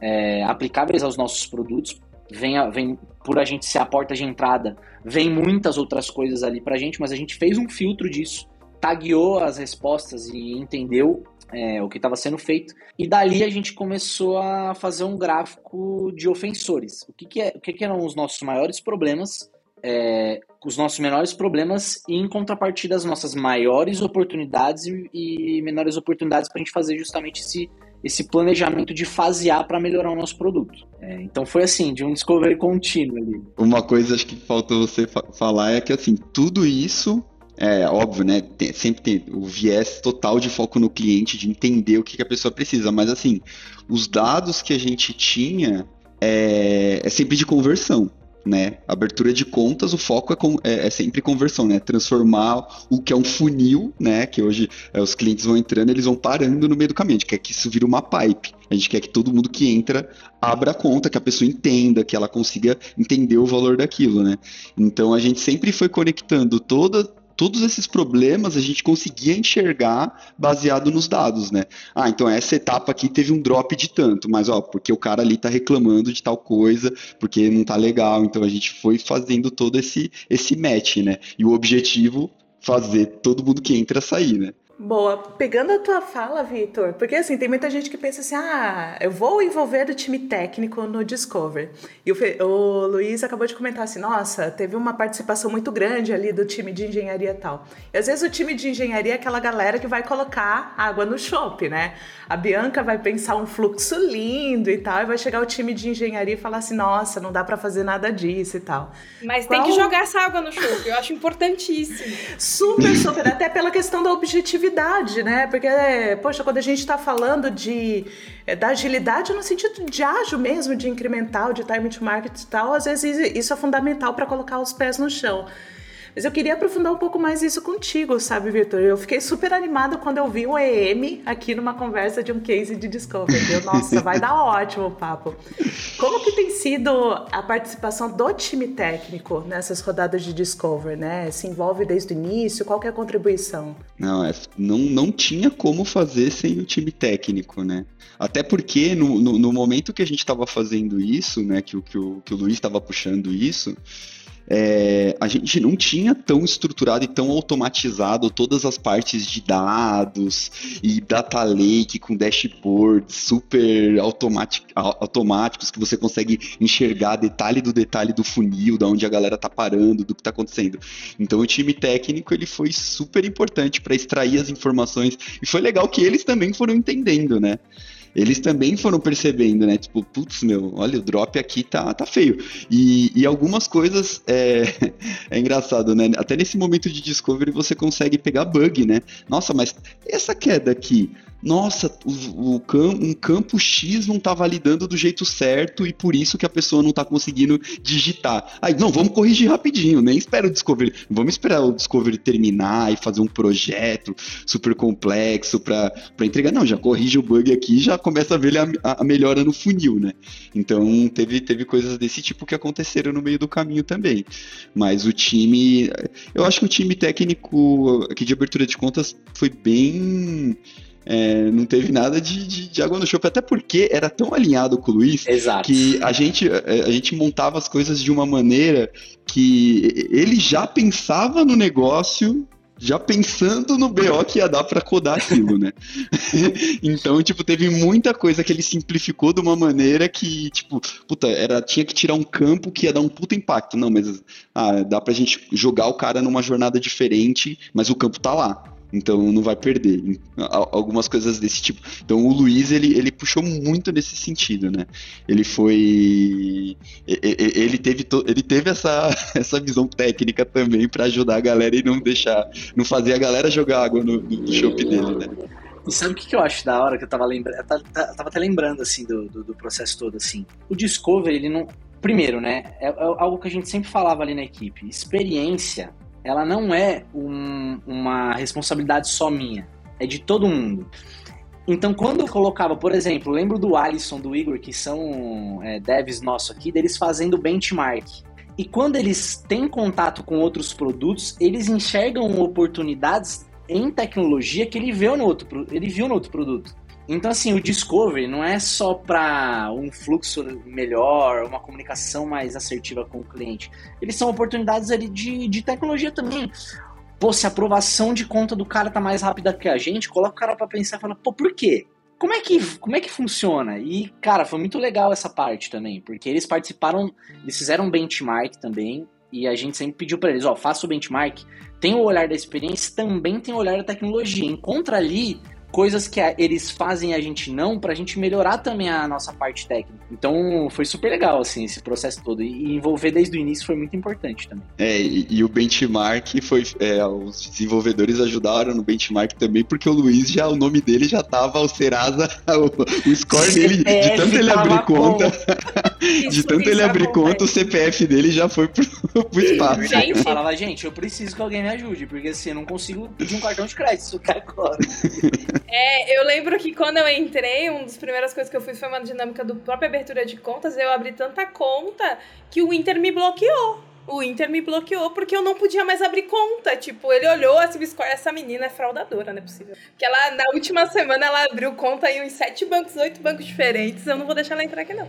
é, aplicáveis aos nossos produtos, vem, vem por a gente ser a porta de entrada, vem muitas outras coisas ali pra gente, mas a gente fez um filtro disso tagueou as respostas e entendeu é, o que estava sendo feito. E dali a gente começou a fazer um gráfico de ofensores. O que, que, é, o que, que eram os nossos maiores problemas, é, os nossos menores problemas e, em contrapartida, as nossas maiores oportunidades e, e menores oportunidades para a gente fazer justamente esse, esse planejamento de fasear para melhorar o nosso produto. É, então foi assim, de um discovery contínuo ali. Uma coisa acho que faltou você fa falar é que assim, tudo isso é óbvio, né? Tem, sempre tem o viés total de foco no cliente, de entender o que, que a pessoa precisa. Mas assim, os dados que a gente tinha é, é sempre de conversão. Né? Abertura de contas, o foco é, com, é, é, sempre conversão, né? Transformar o que é um funil, né? Que hoje é, os clientes vão entrando, eles vão parando no meio do caminho. A gente quer que isso vire uma pipe. A gente quer que todo mundo que entra abra a conta, que a pessoa entenda, que ela consiga entender o valor daquilo, né? Então a gente sempre foi conectando toda, todos esses problemas a gente conseguia enxergar baseado nos dados, né? Ah, então essa etapa aqui teve um drop de tanto, mas ó, porque o cara ali tá reclamando de tal coisa, porque não tá legal, então a gente foi fazendo todo esse esse match, né? E o objetivo fazer todo mundo que entra sair, né? Boa. Pegando a tua fala, Vitor, porque assim, tem muita gente que pensa assim: ah, eu vou envolver o time técnico no Discover. E o, o Luiz acabou de comentar assim: nossa, teve uma participação muito grande ali do time de engenharia e tal. E às vezes o time de engenharia é aquela galera que vai colocar água no chopp, né? A Bianca vai pensar um fluxo lindo e tal, e vai chegar o time de engenharia e falar assim: nossa, não dá para fazer nada disso e tal. Mas Qual... tem que jogar essa água no chopp, eu acho importantíssimo. Super, super, até pela questão da objetividade agilidade, né? Porque, poxa, quando a gente está falando de é, da agilidade no sentido de ágil mesmo, de incremental, de time to market e tal, às vezes isso é fundamental para colocar os pés no chão. Mas eu queria aprofundar um pouco mais isso contigo, sabe, Vitor? Eu fiquei super animado quando eu vi o EM aqui numa conversa de um case de Discovery. Nossa, vai dar ótimo o papo. Como que tem sido a participação do time técnico nessas rodadas de Discovery, né? Se envolve desde o início? Qual é a contribuição? Não, é, não, não tinha como fazer sem o time técnico, né? Até porque no, no, no momento que a gente estava fazendo isso, né, que, que, o, que o Luiz estava puxando isso, é, a gente não tinha tão estruturado e tão automatizado todas as partes de dados e data lake com dashboards super automáticos que você consegue enxergar detalhe do detalhe do funil, da onde a galera tá parando, do que tá acontecendo. Então o time técnico ele foi super importante para extrair as informações e foi legal que eles também foram entendendo, né? Eles também foram percebendo, né? Tipo, putz, meu, olha, o drop aqui tá, tá feio. E, e algumas coisas é, é engraçado, né? Até nesse momento de discovery você consegue pegar bug, né? Nossa, mas essa queda aqui, nossa, o, o um campo X não tá validando do jeito certo e por isso que a pessoa não tá conseguindo digitar. Aí, não, vamos corrigir rapidinho, nem espera o Discovery. Vamos esperar o Discovery terminar e fazer um projeto super complexo para entregar. Não, já corrige o bug aqui já começa a ver a, a, melhora no funil, né? Então teve, teve coisas desse tipo que aconteceram no meio do caminho também. Mas o time, eu acho que o time técnico aqui de abertura de contas foi bem é, não teve nada de, de, de, água no chope, até porque era tão alinhado com o Luiz Exato. que a gente, é, a gente montava as coisas de uma maneira que ele já pensava no negócio já pensando no BO que ia dar para codar aquilo, né? então, tipo, teve muita coisa que ele simplificou de uma maneira que, tipo, puta, era, tinha que tirar um campo que ia dar um puta impacto. Não, mas ah, dá pra gente jogar o cara numa jornada diferente, mas o campo tá lá então não vai perder. Algumas coisas desse tipo. Então o Luiz ele, ele puxou muito nesse sentido, né? Ele foi ele teve ele teve essa, essa visão técnica também para ajudar a galera e não deixar não fazer a galera jogar água no, no chopp dele, né? E sabe o que, eu acho da hora que eu tava lembrando? Tava até lembrando assim do, do, do processo todo assim. O Discovery ele não Primeiro, né? É, é algo que a gente sempre falava ali na equipe. Experiência ela não é um, uma responsabilidade só minha, é de todo mundo. Então, quando eu colocava, por exemplo, lembro do Alisson, do Igor, que são é, devs nossos aqui, deles fazendo benchmark. E quando eles têm contato com outros produtos, eles enxergam oportunidades em tecnologia que ele viu no outro, ele viu no outro produto. Então, assim, o Discovery não é só para um fluxo melhor, uma comunicação mais assertiva com o cliente. Eles são oportunidades ali de, de tecnologia também. Pô, se a aprovação de conta do cara tá mais rápida que a gente, coloca o cara para pensar e fala, pô, por quê? Como é, que, como é que funciona? E, cara, foi muito legal essa parte também, porque eles participaram, eles fizeram um benchmark também, e a gente sempre pediu para eles, ó, faça o benchmark, tem o olhar da experiência, também tem o olhar da tecnologia. Encontra ali coisas que eles fazem a gente não, pra gente melhorar também a nossa parte técnica. Então foi super legal, assim, esse processo todo. E envolver desde o início foi muito importante também. É, e, e o benchmark foi. É, os desenvolvedores ajudaram no benchmark também, porque o Luiz já, o nome dele já tava o Serasa, o, o score dele, é, de tanto ele abrir conta. de tanto ele abrir conta, o CPF dele já foi pro, pro espaço. Gente. Eu falava, gente, eu preciso que alguém me ajude, porque assim, eu não consigo pedir um cartão de crédito agora. É, eu lembro que quando eu entrei, uma das primeiras coisas que eu fiz foi uma dinâmica do própria abertura de contas. Eu abri tanta conta que o Inter me bloqueou. O Inter me bloqueou porque eu não podia mais abrir conta. Tipo, ele olhou assim, essa menina é fraudadora, não é possível. Porque ela, na última semana, ela abriu conta em uns sete bancos, oito bancos diferentes. Eu não vou deixar ela entrar aqui, não.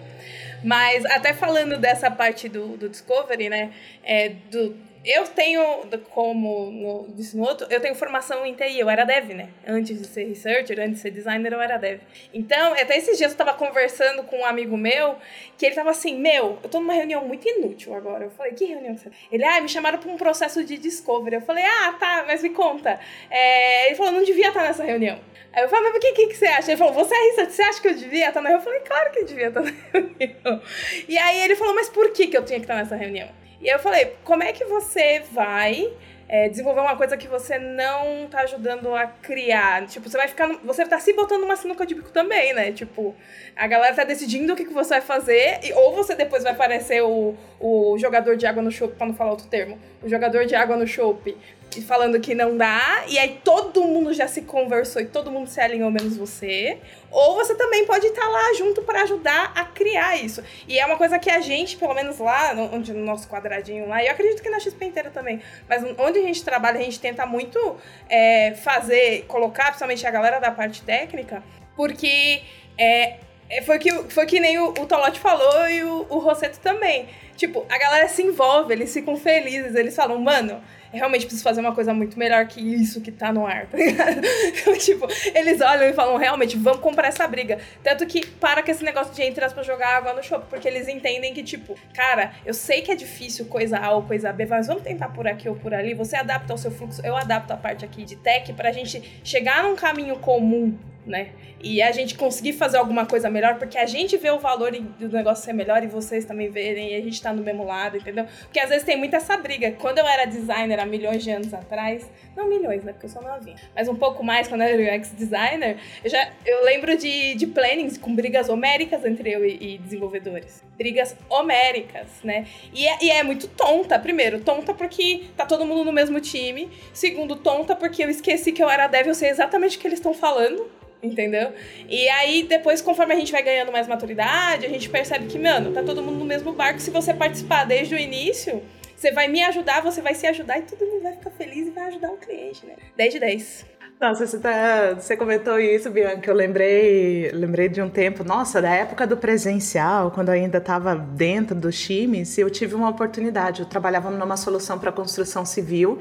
Mas até falando dessa parte do, do Discovery, né? É, do, eu tenho, como no, disse no outro, eu tenho formação em TI, eu era dev, né? Antes de ser researcher, antes de ser designer, eu era dev. Então, até esses dias eu tava conversando com um amigo meu, que ele tava assim, meu, eu tô numa reunião muito inútil agora. Eu falei, que reunião você... Ele, ah, me chamaram pra um processo de discovery. Eu falei, ah, tá, mas me conta. É... Ele falou, não devia estar nessa reunião. Aí eu falei, mas o que, que, que, você acha? Ele falou, você é researcher, você acha que eu devia estar na reunião? Eu falei, claro que eu devia estar na reunião. E aí ele falou, mas por que, que eu tinha que estar nessa reunião? E eu falei, como é que você vai é, desenvolver uma coisa que você não tá ajudando a criar? Tipo, você vai ficar. Você tá se botando numa sinuca de bico também, né? Tipo, a galera tá decidindo o que, que você vai fazer, e, ou você depois vai aparecer o, o jogador de água no chope, pra não falar outro termo, o jogador de água no chope, falando que não dá, e aí todo mundo já se conversou e todo mundo se alinhou, menos você. Ou você também pode estar lá junto para ajudar a criar isso. E é uma coisa que a gente, pelo menos lá, onde no nosso quadradinho lá, e eu acredito que na XP inteira também, mas onde a gente trabalha, a gente tenta muito é, fazer, colocar principalmente a galera da parte técnica, porque é, é foi, que, foi que nem o, o Tolote falou e o, o Rosseto também. Tipo, a galera se envolve, eles ficam felizes, eles falam, mano, realmente preciso fazer uma coisa muito melhor que isso que tá no ar, tá ligado? Então, tipo, eles olham e falam, realmente, vamos comprar essa briga. Tanto que para com esse negócio de entrar pra jogar água no shopping, porque eles entendem que, tipo, cara, eu sei que é difícil coisa A ou coisa B, mas vamos tentar por aqui ou por ali. Você adapta o seu fluxo, eu adapto a parte aqui de tech pra gente chegar num caminho comum né? E a gente conseguir fazer alguma coisa melhor, porque a gente vê o valor do negócio ser melhor e vocês também verem, e a gente tá no mesmo lado, entendeu? Porque às vezes tem muita essa briga. Quando eu era designer há milhões de anos atrás, não milhões, né? Porque eu sou novinha, mas um pouco mais quando eu era UX designer, eu já eu lembro de, de plannings com brigas homéricas entre eu e, e desenvolvedores. Brigas homéricas, né? E é, e é muito tonta. Primeiro, tonta porque tá todo mundo no mesmo time. Segundo, tonta porque eu esqueci que eu era dev, eu sei exatamente o que eles estão falando entendeu? E aí, depois, conforme a gente vai ganhando mais maturidade, a gente percebe que, mano, tá todo mundo no mesmo barco. Se você participar desde o início, você vai me ajudar, você vai se ajudar e todo mundo vai ficar feliz e vai ajudar o cliente, né? 10 de 10. Nossa, você, tá, você comentou isso, Bianca. Eu lembrei, lembrei de um tempo, nossa, da época do presencial, quando eu ainda estava dentro dos times, eu tive uma oportunidade. Eu trabalhava numa solução para construção civil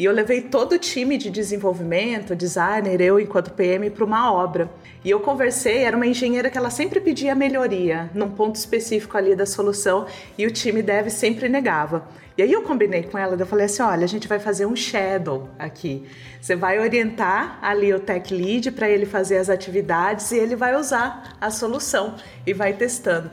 e eu levei todo o time de desenvolvimento, designer, eu enquanto PM, para uma obra. E eu conversei, era uma engenheira que ela sempre pedia melhoria num ponto específico ali da solução e o time deve sempre negava. E aí eu combinei com ela, eu falei assim, olha, a gente vai fazer um shadow aqui. Você vai orientar ali o tech lead para ele fazer as atividades e ele vai usar a solução e vai testando.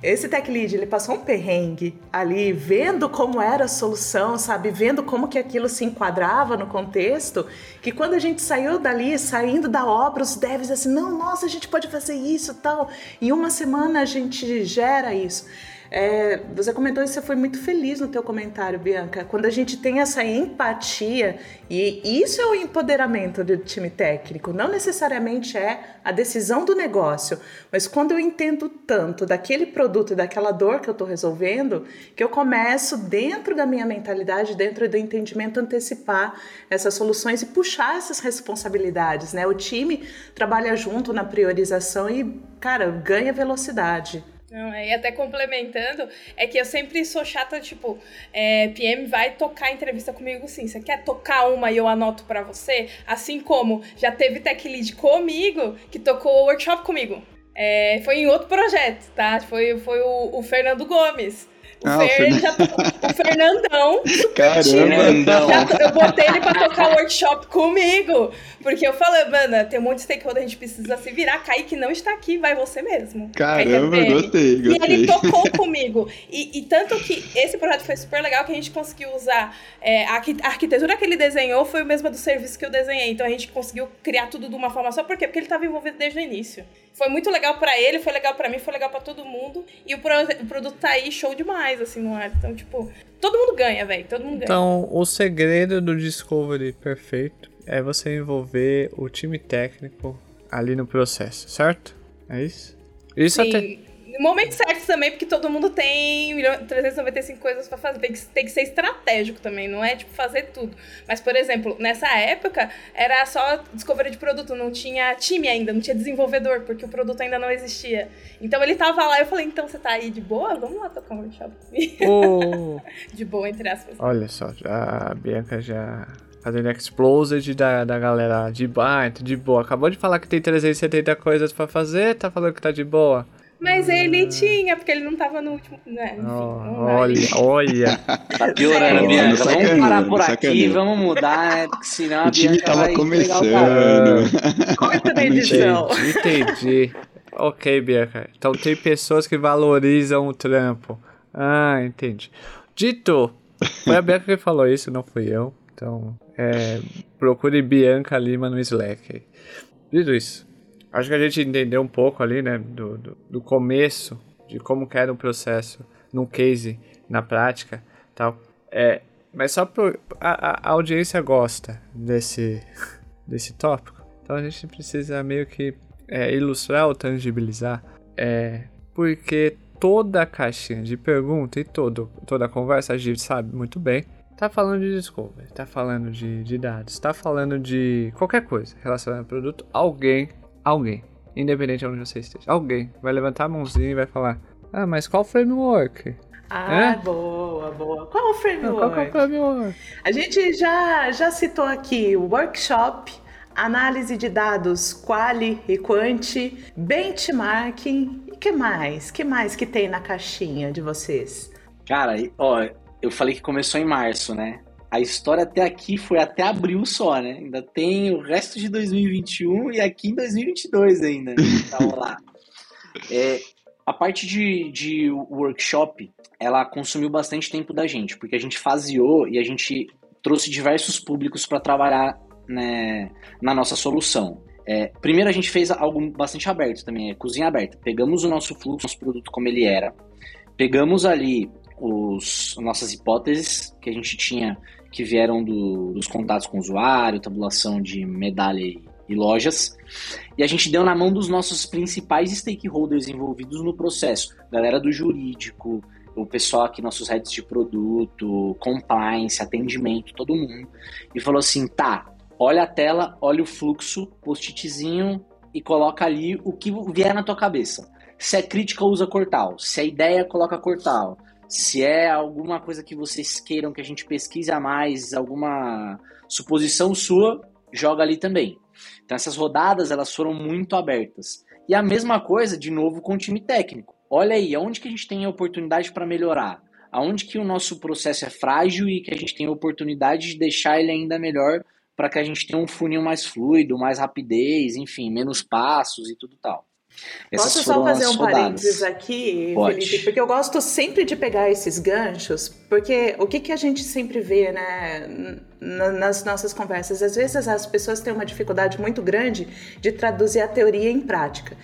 Esse tech lead, ele passou um perrengue ali, vendo como era a solução, sabe? Vendo como que aquilo se enquadrava no contexto, que quando a gente saiu dali, saindo da obra, os devs assim, não, nossa, a gente pode fazer isso tal. Em uma semana a gente gera isso. É, você comentou isso, você foi muito feliz no teu comentário, Bianca. Quando a gente tem essa empatia, e isso é o empoderamento do time técnico, não necessariamente é a decisão do negócio, mas quando eu entendo tanto daquele produto e daquela dor que eu estou resolvendo, que eu começo, dentro da minha mentalidade, dentro do entendimento, antecipar essas soluções e puxar essas responsabilidades, né? O time trabalha junto na priorização e, cara, ganha velocidade. Não, e até complementando, é que eu sempre sou chata, tipo, é, PM vai tocar entrevista comigo sim. Você quer tocar uma e eu anoto para você? Assim como já teve tech lead comigo que tocou workshop comigo. É, foi em outro projeto, tá? Foi, foi o, o Fernando Gomes. O, ah, Fer, o, já, o Fernandão. Caramba, já, eu botei ele pra tocar workshop comigo. Porque eu falei, mano, tem um monte de stakeholder, a gente precisa se virar. Kaique não está aqui, vai você mesmo. Caramba, gostei, gostei. E ele tocou comigo. E, e, tanto que esse projeto foi super legal que a gente conseguiu usar. É, a arquitetura que ele desenhou foi a mesma do serviço que eu desenhei. Então a gente conseguiu criar tudo de uma forma só. Por quê? Porque ele estava envolvido desde o início. Foi muito legal para ele, foi legal para mim, foi legal para todo mundo. E o, pro, o produto tá aí show demais, assim, no ar. Então, tipo, todo mundo ganha, velho. Todo mundo ganha. Então, o segredo do Discovery perfeito é você envolver o time técnico ali no processo, certo? É isso? Isso Sim. até momento certo também, porque todo mundo tem 395 coisas para fazer. Tem que, tem que ser estratégico também, não é tipo fazer tudo. Mas, por exemplo, nessa época era só discovery de produto, não tinha time ainda, não tinha desenvolvedor, porque o produto ainda não existia. Então ele tava lá, eu falei, então você tá aí de boa? Vamos lá tocar um workshop oh. De boa, entre aspas. Olha só, a Bianca já fazendo explosed da, da galera de, ah, de boa. Acabou de falar que tem 370 coisas para fazer, tá falando que tá de boa. Mas ele tinha, porque ele não tava no último. Né? Enfim, oh, olha, olha. Tá piorando, é, Bianca. Vamos parar por aqui, vamos mudar, né? Porque senão o time tava começando. Corta na edição. Entendi, entendi. Ok, Bianca. Então tem pessoas que valorizam o trampo. Ah, entendi. Dito, foi a Bianca que falou isso, não fui eu. Então, é, procure Bianca Lima no Slack. Dito isso, Acho que a gente entendeu um pouco ali, né, do, do, do começo, de como que era o processo num case, na prática, tal. É, mas só por, a, a audiência gosta desse, desse tópico, então a gente precisa meio que é, ilustrar ou tangibilizar, é, porque toda a caixinha de pergunta e todo, toda a conversa a gente sabe muito bem, tá falando de discovery, tá falando de, de dados, tá falando de qualquer coisa relacionada ao produto, alguém alguém, independente de onde você esteja, alguém vai levantar a mãozinha e vai falar: Ah, mas qual framework? Ah, é? boa, boa. Qual o framework? Qual, qual é o framework? A gente já, já citou aqui o workshop, análise de dados quali e quanti, benchmarking e que mais? que mais que tem na caixinha de vocês? Cara, ó, eu falei que começou em março, né? A história até aqui foi até abril só, né? Ainda tem o resto de 2021 e aqui em 2022 ainda. Né? Então, lá. É, a parte de, de workshop, ela consumiu bastante tempo da gente, porque a gente faseou e a gente trouxe diversos públicos para trabalhar né, na nossa solução. É, primeiro a gente fez algo bastante aberto também, é cozinha aberta. Pegamos o nosso fluxo, nosso produto como ele era, pegamos ali os nossas hipóteses que a gente tinha que vieram do, dos contatos com o usuário, tabulação de medalha e, e lojas, e a gente deu na mão dos nossos principais stakeholders envolvidos no processo, galera do jurídico, o pessoal aqui, nossos heads de produto, compliance, atendimento, todo mundo, e falou assim, tá, olha a tela, olha o fluxo, post-itzinho e coloca ali o que vier na tua cabeça. Se é crítica, usa Cortal. Se é ideia, coloca Cortal. Se é alguma coisa que vocês queiram que a gente pesquise a mais, alguma suposição sua, joga ali também. Então essas rodadas elas foram muito abertas. E a mesma coisa, de novo, com o time técnico. Olha aí, aonde que a gente tem a oportunidade para melhorar? Aonde que o nosso processo é frágil e que a gente tem a oportunidade de deixar ele ainda melhor para que a gente tenha um funil mais fluido, mais rapidez, enfim, menos passos e tudo tal. Essas Posso só fazer um rodadas. parênteses aqui, Pode. Felipe? Porque eu gosto sempre de pegar esses ganchos, porque o que, que a gente sempre vê, né, nas nossas conversas? Às vezes as pessoas têm uma dificuldade muito grande de traduzir a teoria em prática.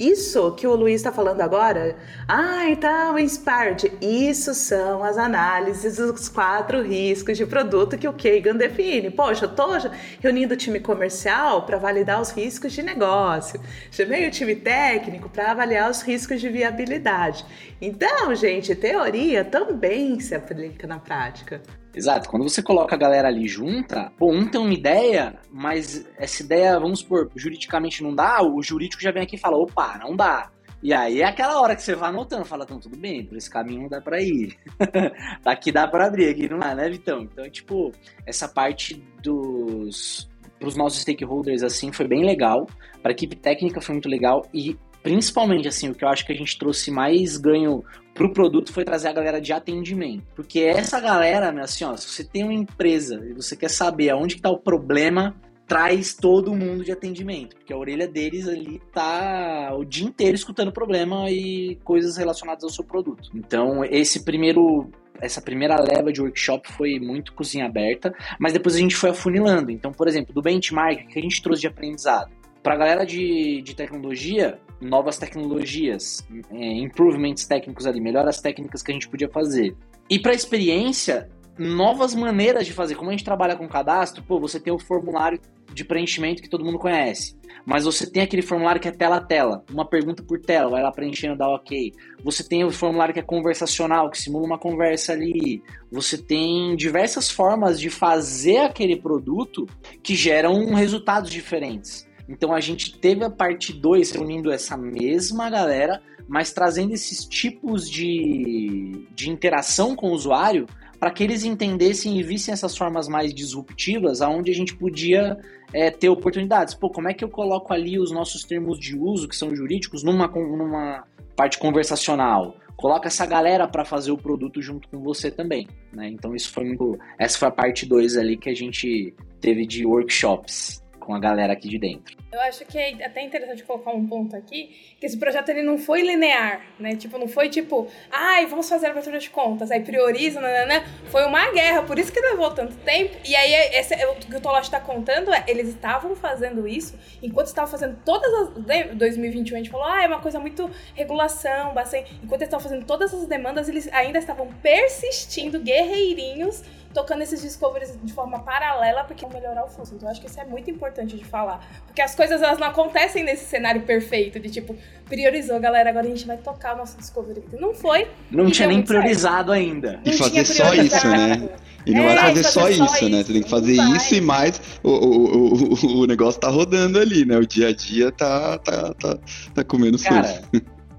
Isso que o Luiz está falando agora, ah, então, Inspired, isso são as análises dos quatro riscos de produto que o Kagan define. Poxa, eu estou reunindo o time comercial para validar os riscos de negócio, chamei o time técnico para avaliar os riscos de viabilidade. Então, gente, teoria também se aplica na prática. Exato, quando você coloca a galera ali junta, pô, um tem uma ideia, mas essa ideia, vamos supor, juridicamente não dá, o jurídico já vem aqui e fala, opa, não dá. E aí é aquela hora que você vai anotando, fala, então tudo bem, por esse caminho não dá pra ir. Aqui dá pra abrir, aqui não dá, né, Vitão? Então, tipo, essa parte dos. pros nossos stakeholders, assim, foi bem legal. Pra equipe técnica foi muito legal. E principalmente, assim, o que eu acho que a gente trouxe mais ganho pro produto foi trazer a galera de atendimento. Porque essa galera, né, assim, ó, se você tem uma empresa e você quer saber aonde que tá o problema, traz todo mundo de atendimento, porque a orelha deles ali tá o dia inteiro escutando problema e coisas relacionadas ao seu produto. Então, esse primeiro essa primeira leva de workshop foi muito cozinha aberta, mas depois a gente foi afunilando. Então, por exemplo, do benchmark que a gente trouxe de aprendizado. Para a galera de, de tecnologia, novas tecnologias, é, improvements técnicos ali, melhoras técnicas que a gente podia fazer. E para experiência, novas maneiras de fazer. Como a gente trabalha com cadastro, pô, você tem o formulário de preenchimento que todo mundo conhece. Mas você tem aquele formulário que é tela a tela, uma pergunta por tela, vai lá preenchendo, dá ok. Você tem o formulário que é conversacional, que simula uma conversa ali. Você tem diversas formas de fazer aquele produto que geram resultados diferentes. Então a gente teve a parte 2 reunindo essa mesma galera, mas trazendo esses tipos de, de interação com o usuário para que eles entendessem e vissem essas formas mais disruptivas, aonde a gente podia é, ter oportunidades. Pô, como é que eu coloco ali os nossos termos de uso, que são jurídicos, numa, numa parte conversacional? Coloca essa galera para fazer o produto junto com você também, né? Então isso foi muito... Essa foi a parte 2 ali que a gente teve de workshops com a galera aqui de dentro. Eu acho que é até interessante colocar um ponto aqui, que esse projeto ele não foi linear, né? Tipo, não foi tipo, ai, vamos fazer a abertura de contas, aí prioriza, né, né, né? Foi uma guerra, por isso que levou tanto tempo. E aí, esse, o que o Tolote está contando é, eles estavam fazendo isso, enquanto estavam fazendo todas as... 2021 a gente falou, ah, é uma coisa muito regulação, bastante... Enquanto eles estavam fazendo todas as demandas, eles ainda estavam persistindo, guerreirinhos, tocando esses discoveries de forma paralela porque vão melhorar o fluxo. Então eu acho que isso é muito importante de falar. Porque as coisas elas não acontecem nesse cenário perfeito de tipo, priorizou, galera, agora a gente vai tocar o nosso discovery. Não foi. Não tinha nem priorizado certo. ainda. E fazer só isso, né? E não é, vai fazer, só isso, isso, né? Você tem que fazer isso e mais o, o, o, o negócio tá rodando ali, né? O dia a dia tá, tá, tá, tá comendo Cara,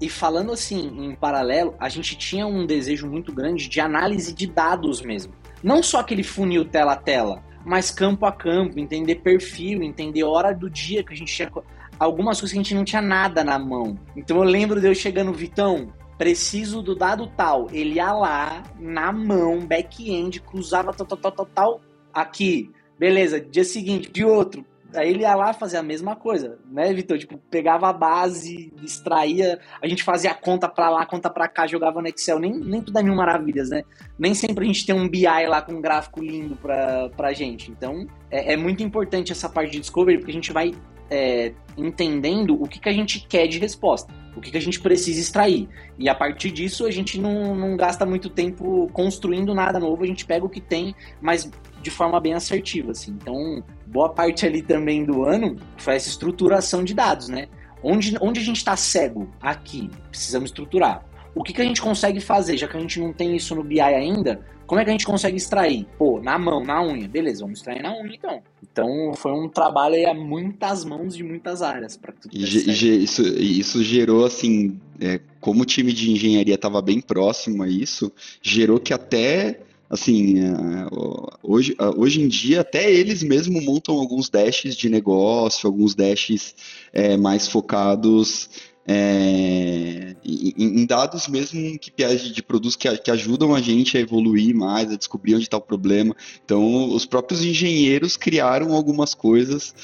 E falando assim, em paralelo, a gente tinha um desejo muito grande de análise de dados mesmo. Não só aquele funil tela a tela, mas campo a campo, entender perfil, entender hora do dia que a gente tinha. Algumas coisas que a gente não tinha nada na mão. Então eu lembro de eu chegando, Vitão, preciso do dado tal. Ele ia lá, na mão, back-end, cruzava tal, tal, tal, tal, tal, aqui. Beleza, dia seguinte, de outro. Aí ele ia lá fazer a mesma coisa, né, Vitor? Tipo, pegava a base, extraía, a gente fazia conta pra lá, conta pra cá, jogava no Excel, nem, nem tudo é mil maravilhas, né? Nem sempre a gente tem um BI lá com um gráfico lindo pra, pra gente. Então, é, é muito importante essa parte de discovery, porque a gente vai é, entendendo o que, que a gente quer de resposta, o que, que a gente precisa extrair. E a partir disso, a gente não, não gasta muito tempo construindo nada novo, a gente pega o que tem, mas de forma bem assertiva, assim. Então, boa parte ali também do ano foi essa estruturação de dados, né? Onde, onde a gente está cego? Aqui. Precisamos estruturar. O que, que a gente consegue fazer, já que a gente não tem isso no BI ainda? Como é que a gente consegue extrair? Pô, na mão, na unha. Beleza, vamos extrair na unha então. Então foi um trabalho aí a muitas mãos de muitas áreas para tudo isso, isso gerou assim, é, como o time de engenharia estava bem próximo a isso, gerou que até assim, é, hoje, hoje em dia até eles mesmos montam alguns dashes de negócio, alguns dashes é, mais focados é, em, em, dados mesmo que de produtos que, que, ajudam a gente a evoluir mais, a descobrir onde está o problema. Então, os próprios engenheiros criaram algumas coisas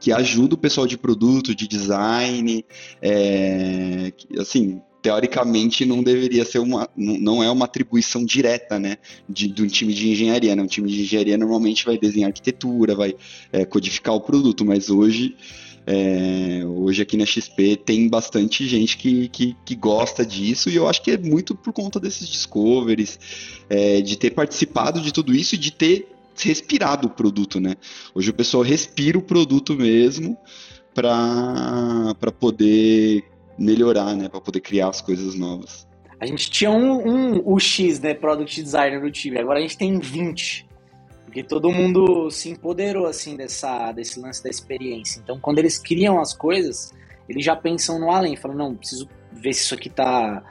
que ajudam o pessoal de produto, de design, é, assim, teoricamente não deveria ser uma, não é uma atribuição direta, né, de, de um time de engenharia, né? Um time de engenharia normalmente vai desenhar arquitetura, vai é, codificar o produto, mas hoje é, hoje aqui na XP tem bastante gente que, que, que, gosta disso e eu acho que é muito por conta desses discoveries, é, de ter participado de tudo isso e de ter respirado o produto, né? Hoje o pessoal respira o produto mesmo para poder melhorar, né? Para poder criar as coisas novas. A gente tinha um, um UX, né? Product Designer no time, agora a gente tem 20. Porque todo mundo se empoderou, assim, dessa, desse lance da experiência. Então, quando eles criam as coisas, eles já pensam no além. Falam, não, preciso ver se isso aqui tá...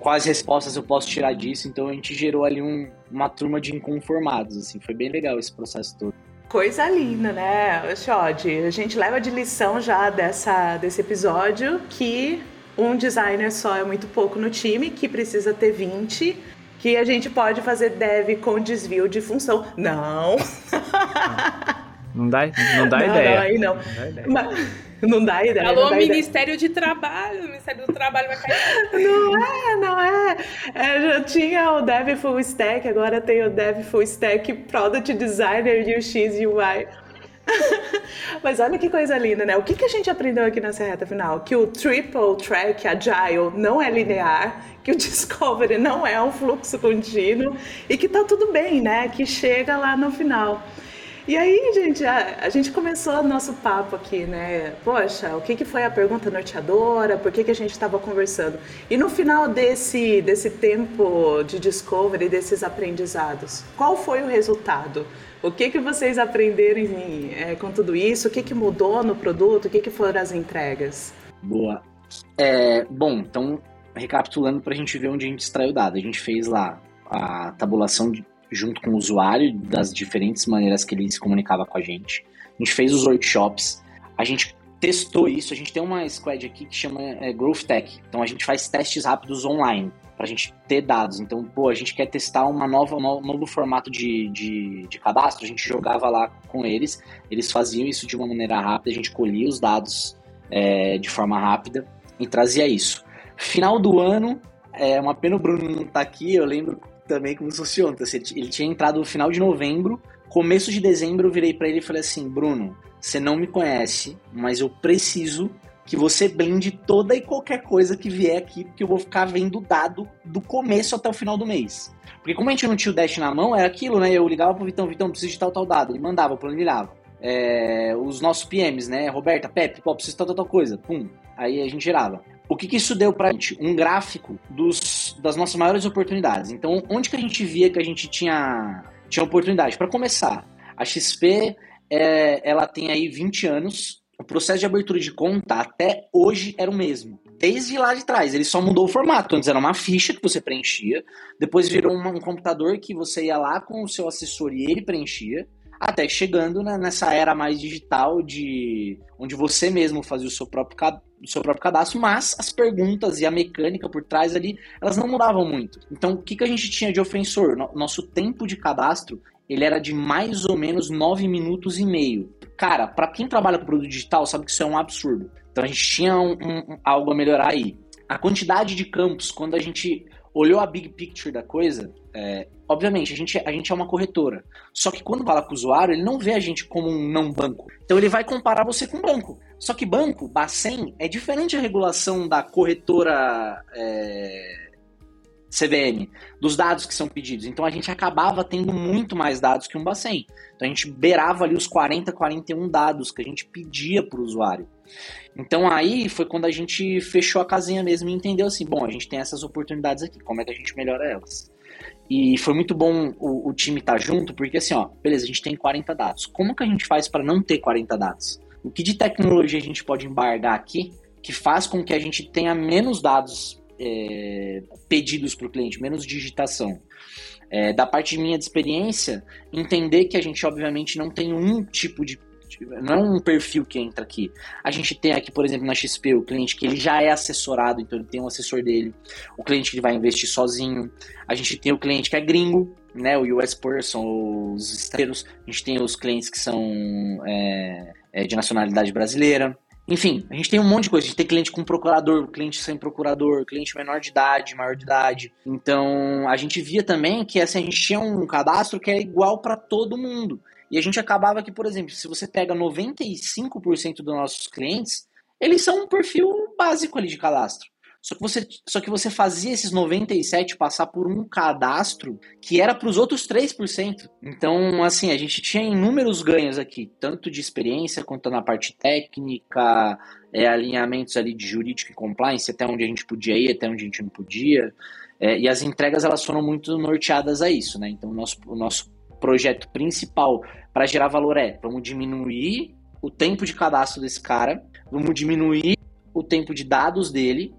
Quais respostas eu posso tirar disso. Então, a gente gerou ali um, uma turma de inconformados, assim. Foi bem legal esse processo todo. Coisa linda, né, Xod? A gente leva de lição já dessa, desse episódio que um designer só é muito pouco no time, que precisa ter 20 que a gente pode fazer dev com desvio de função. Não. Não dá, não dá não, ideia. Não, aí não. Não dá ideia. Mas, não dá ideia. Alô, dá Ministério ideia. de Trabalho. O Ministério do Trabalho vai cair. Não é, não é. é. Já tinha o Dev Full Stack, agora tem o Dev Full Stack Product Designer UX UI. Mas olha que coisa linda, né? O que, que a gente aprendeu aqui nessa reta final? Que o Triple Track Agile não é linear, que o Discovery não é um fluxo contínuo e que tá tudo bem, né? Que chega lá no final. E aí, gente, a, a gente começou nosso papo aqui, né? Poxa, o que, que foi a pergunta norteadora? Por que, que a gente estava conversando? E no final desse, desse tempo de discovery, desses aprendizados, qual foi o resultado? O que, que vocês aprenderam é, com tudo isso? O que, que mudou no produto? O que, que foram as entregas? Boa. É, bom, então, recapitulando para a gente ver onde a gente extraiu dado. A gente fez lá a tabulação de, junto com o usuário das diferentes maneiras que ele se comunicava com a gente. A gente fez os workshops. A gente testou isso. A gente tem uma squad aqui que chama é, Growth Tech. Então a gente faz testes rápidos online para a gente ter dados. Então, pô, a gente quer testar uma nova, um novo formato de, de, de, cadastro, a gente jogava lá com eles, eles faziam isso de uma maneira rápida, a gente colhia os dados é, de forma rápida e trazia isso. Final do ano, é uma pena o Bruno não estar tá aqui, eu lembro também como funciona. Assim, ele tinha entrado no final de novembro, começo de dezembro eu virei para ele e falei assim, Bruno, você não me conhece, mas eu preciso que você blinde toda e qualquer coisa que vier aqui, porque eu vou ficar vendo dado do começo até o final do mês. Porque como a gente não tinha o Dash na mão, era aquilo, né? Eu ligava pro Vitão, Vitão, preciso de tal, tal dado. Ele mandava, planilhava. É, os nossos PMs, né? Roberta, Pepe, pô, preciso de tal, tal, tal coisa. Pum. Aí a gente gerava. O que, que isso deu pra gente? Um gráfico dos, das nossas maiores oportunidades. Então, onde que a gente via que a gente tinha, tinha oportunidade? Para começar, a XP, é, ela tem aí 20 anos, o processo de abertura de conta até hoje era o mesmo. Desde lá de trás, ele só mudou o formato. Antes era uma ficha que você preenchia, depois virou um, computador que você ia lá com o seu assessor e ele preenchia. até chegando né, nessa era mais digital de onde você mesmo fazia o seu próprio, o seu próprio cadastro, mas as perguntas e a mecânica por trás ali, elas não mudavam muito. Então, o que, que a gente tinha de ofensor? Nosso tempo de cadastro, ele era de mais ou menos 9 minutos e meio. Cara, para quem trabalha com produto digital, sabe que isso é um absurdo. Então, a gente tinha um, um, algo a melhorar aí. A quantidade de campos, quando a gente olhou a big picture da coisa, é, obviamente, a gente, a gente é uma corretora. Só que quando fala com o usuário, ele não vê a gente como um não banco. Então ele vai comparar você com banco. Só que banco, Bacen, é diferente a regulação da corretora é, CVM, dos dados que são pedidos. Então a gente acabava tendo muito mais dados que um Bacen. Então a gente beirava ali os 40, 41 dados que a gente pedia para o usuário. Então aí foi quando a gente fechou a casinha mesmo e entendeu assim, bom, a gente tem essas oportunidades aqui, como é que a gente melhora elas? E foi muito bom o, o time estar tá junto, porque assim, ó, beleza, a gente tem 40 dados. Como que a gente faz para não ter 40 dados? O que de tecnologia a gente pode embargar aqui que faz com que a gente tenha menos dados é, pedidos para o cliente, menos digitação? É, da parte minha de experiência, entender que a gente obviamente não tem um tipo de não é um perfil que entra aqui. A gente tem aqui, por exemplo, na XP, o cliente que ele já é assessorado, então ele tem um assessor dele. O cliente que vai investir sozinho. A gente tem o cliente que é gringo, né, o US person, os estrangeiros. A gente tem os clientes que são é, é, de nacionalidade brasileira. Enfim, a gente tem um monte de coisa. A gente tem cliente com procurador, cliente sem procurador, cliente menor de idade, maior de idade. Então, a gente via também que assim, a gente tinha um cadastro que é igual para todo mundo. E a gente acabava que, por exemplo, se você pega 95% dos nossos clientes, eles são um perfil básico ali de cadastro. Só que você, só que você fazia esses 97 passar por um cadastro que era para os outros 3%. Então, assim, a gente tinha inúmeros ganhos aqui, tanto de experiência quanto na parte técnica, é, alinhamentos ali de jurídico e compliance, até onde a gente podia ir, até onde a gente não podia. É, e as entregas elas foram muito norteadas a isso, né? Então, o nosso, o nosso projeto principal para gerar valor é: vamos diminuir o tempo de cadastro desse cara, vamos diminuir o tempo de dados dele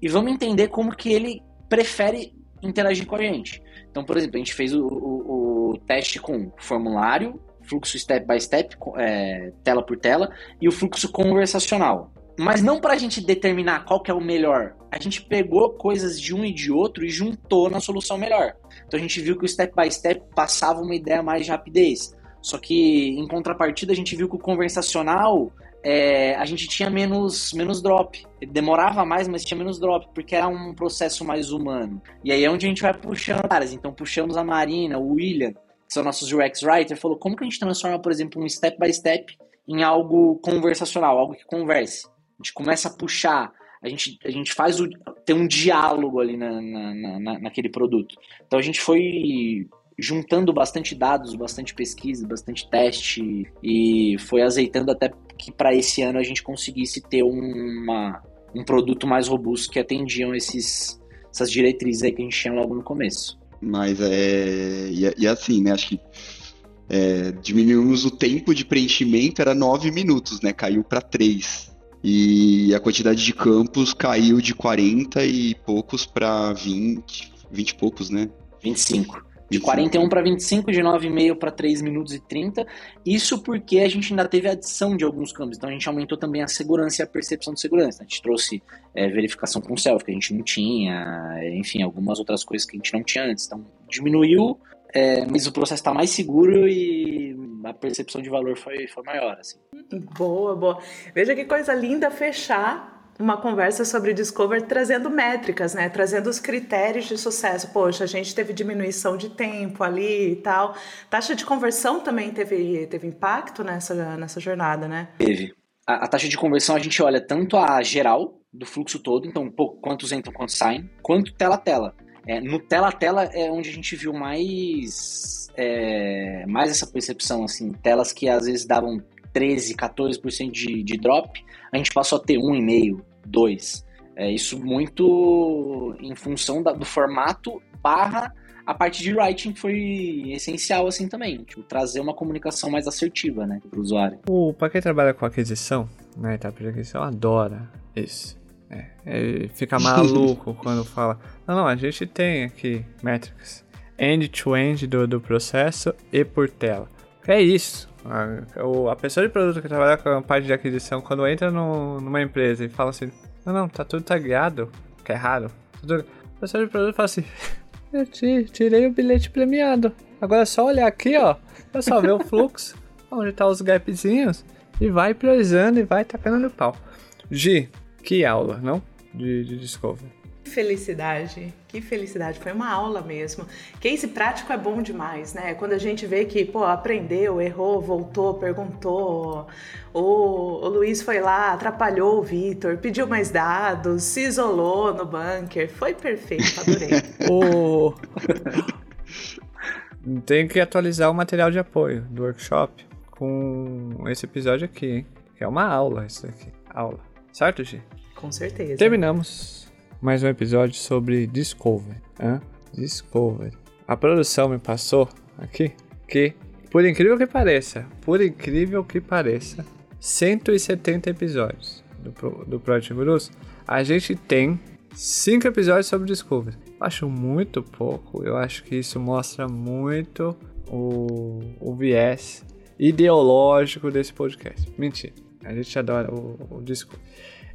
e vamos entender como que ele prefere interagir com a gente. Então, por exemplo, a gente fez o, o, o teste com formulário, fluxo step by step, é, tela por tela, e o fluxo conversacional. Mas não para a gente determinar qual que é o melhor. A gente pegou coisas de um e de outro e juntou na solução melhor. Então a gente viu que o step by step passava uma ideia mais de rapidez. Só que, em contrapartida, a gente viu que o conversacional é, a gente tinha menos, menos drop. Demorava mais, mas tinha menos drop, porque era um processo mais humano. E aí é onde a gente vai puxando caras. Então puxamos a Marina, o William, que são nossos UX Writer, falou como que a gente transforma, por exemplo, um step by step em algo conversacional, algo que converse. A gente começa a puxar, a gente, a gente faz o, ter um diálogo ali na, na, na, naquele produto. Então a gente foi juntando bastante dados, bastante pesquisa, bastante teste e foi azeitando até que para esse ano a gente conseguisse ter uma, um produto mais robusto que atendiam esses, essas diretrizes aí que a gente tinha logo no começo. Mas é. E, e assim, né? Acho que é, diminuímos o tempo de preenchimento, era 9 minutos, né? Caiu para 3. E a quantidade de campos caiu de 40 e poucos para 20, 20 e poucos, né? 25. De 41 para 25, de 9,5 para 3 minutos e 30. Isso porque a gente ainda teve adição de alguns campos. Então a gente aumentou também a segurança e a percepção de segurança. A gente trouxe é, verificação com selfie, que a gente não tinha, enfim, algumas outras coisas que a gente não tinha antes. Então diminuiu, é, mas o processo está mais seguro e a percepção de valor foi, foi maior. Assim. Boa, boa. Veja que coisa linda fechar uma conversa sobre Discover trazendo métricas, né? Trazendo os critérios de sucesso. Poxa, a gente teve diminuição de tempo ali e tal. Taxa de conversão também teve, teve impacto nessa, nessa jornada, né? Teve. A, a taxa de conversão a gente olha tanto a geral do fluxo todo, então pô, quantos entram, quantos saem, quanto tela a tela. É, no tela a tela é onde a gente viu mais é, mais essa percepção assim, telas que às vezes davam 13, 14% de, de drop, a gente passou a ter 1,5%, 2%. É isso muito em função da, do formato barra a parte de writing foi essencial assim também, tipo, trazer uma comunicação mais assertiva, né, para o usuário. O para quem trabalha com aquisição, né, etapa de aquisição, adora isso. É, ele fica maluco quando fala, não, não, a gente tem aqui métricas end-to-end -end do, do processo e por tela. É isso. A, o- a pessoa de produto que trabalha com a parte de aquisição, quando entra no- numa empresa e fala assim, não, não, tá tudo tagueado, que é raro. tá tudo- A pessoa de produto fala assim, eu ti- tirei o bilhete premiado. Agora é só olhar aqui, ó. É só ver o fluxo, onde tá os gapzinhos, e vai priorizando e vai tacando no pau. Gi, que aula, não? De, de Discovery. Que felicidade, que felicidade. Foi uma aula mesmo. Case prático é bom demais, né? Quando a gente vê que, pô, aprendeu, errou, voltou, perguntou. O, o Luiz foi lá, atrapalhou o Vitor, pediu mais dados, se isolou no bunker. Foi perfeito, adorei. O... Tem que atualizar o material de apoio do workshop com esse episódio aqui, hein? Que é uma aula isso daqui. Aula. Certo, Gi? Com certeza. Terminamos mais um episódio sobre Discovery. Hã? Discovery. A produção me passou aqui que, por incrível que pareça, por incrível que pareça, 170 episódios do, do Project Gurus, a gente tem 5 episódios sobre Discovery. Acho muito pouco, eu acho que isso mostra muito o, o viés ideológico desse podcast. Mentira, a gente adora o, o Discovery.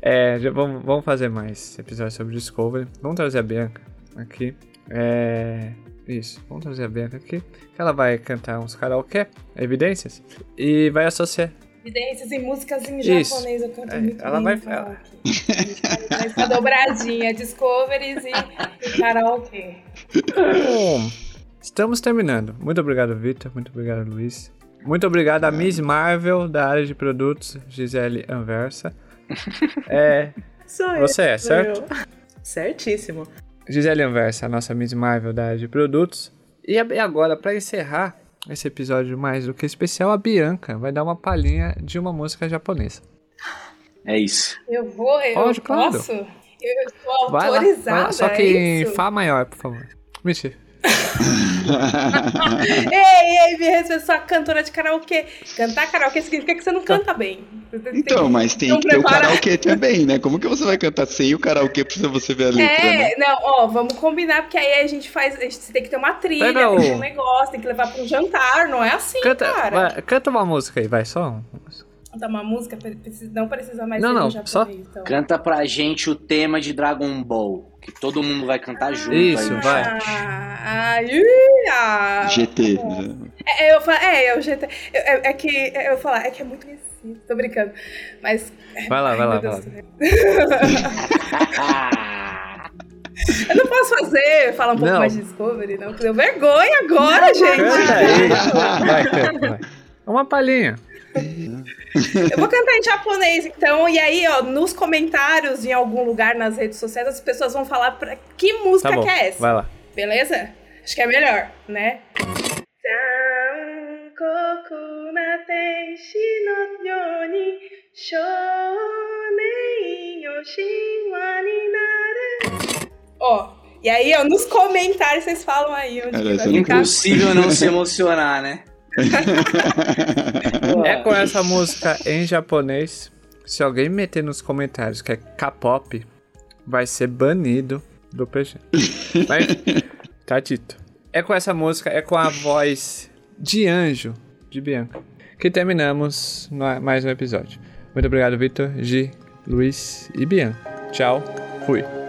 É, já vamos, vamos fazer mais episódios sobre Discovery. Vamos trazer a Bianca aqui. É. Isso, vamos trazer a Bianca aqui. Que ela vai cantar uns karaokê, evidências. E vai associar. Evidências e músicas em Isso. japonês, eu canto É, muito ela bem vai- no karaokê. A gente faz essa dobradinha, discoveries e, e karaokê. Bom, estamos terminando. Muito obrigado, Vitor. Muito obrigado, Luiz. Muito obrigado a Miss Marvel da área de produtos, Gisele Anversa. É, Sou eu, você é, sou certo? eu. Certíssimo. Gisele Anversa, a nossa Miss Marvel da de produtos. E agora, para encerrar esse episódio mais do que especial, a Bianca vai dar uma palhinha de uma música japonesa. É isso. Eu vou, eu Pode, claro. posso? Eu estou Vai lá, autorizada, vai lá, só que é em? Fá maior, por favor. Mentira. Ei, ei, me respeita, sou a cantora de karaokê. Cantar karaokê significa que você não canta bem. Tem- Então, mas tem não que ter o karaokê também, né? Como que você vai cantar sem o karaokê pra você ver a letra, né? É, não, ó, vamos combinar, porque aí a gente faz. A gente tem que ter uma trilha, Pega tem que ter o- um negócio, tem que levar pra um jantar, não é assim, Canta, cara. vai, canta uma música aí, vai, só uma música. Cantar uma música, não precisa mais Não, ser não, japonês, então. Canta pra gente o tema de Dragon Ball, que todo mundo vai cantar junto Isso, aí. vai. Ah, ah, GT. É, eu falo, é, é o GT. eu- É, é que eu falar, é que é muito conhecido, tô brincando. Mas. Vai lá, vai Ai, lá, vai lá. Eu não posso fazer, falar um pouco Não. mais de Discovery, não. Deu vergonha agora, gente. Canta aí. Vai, canta, vai. Uma palhinha. Eu vou cantar em japonês, então. E aí, ó, nos comentários, em algum lugar nas redes sociais, as pessoas vão falar pra que música Tá bom, que é essa. vai lá. Beleza? Acho que é melhor, né? Ó, e aí, ó, nos comentários vocês falam aí onde Cara, que vai não ficar. Impossível não se emocionar, né? É com essa música em japonês. Se alguém meter nos comentários que é K-pop, vai ser banido do PG. Mas, tá dito. É com essa música, é com a voz de anjo de Bianca, que terminamos mais um episódio. Muito obrigado, Vitor, Gi, Luiz e Bianca. Tchau, fui.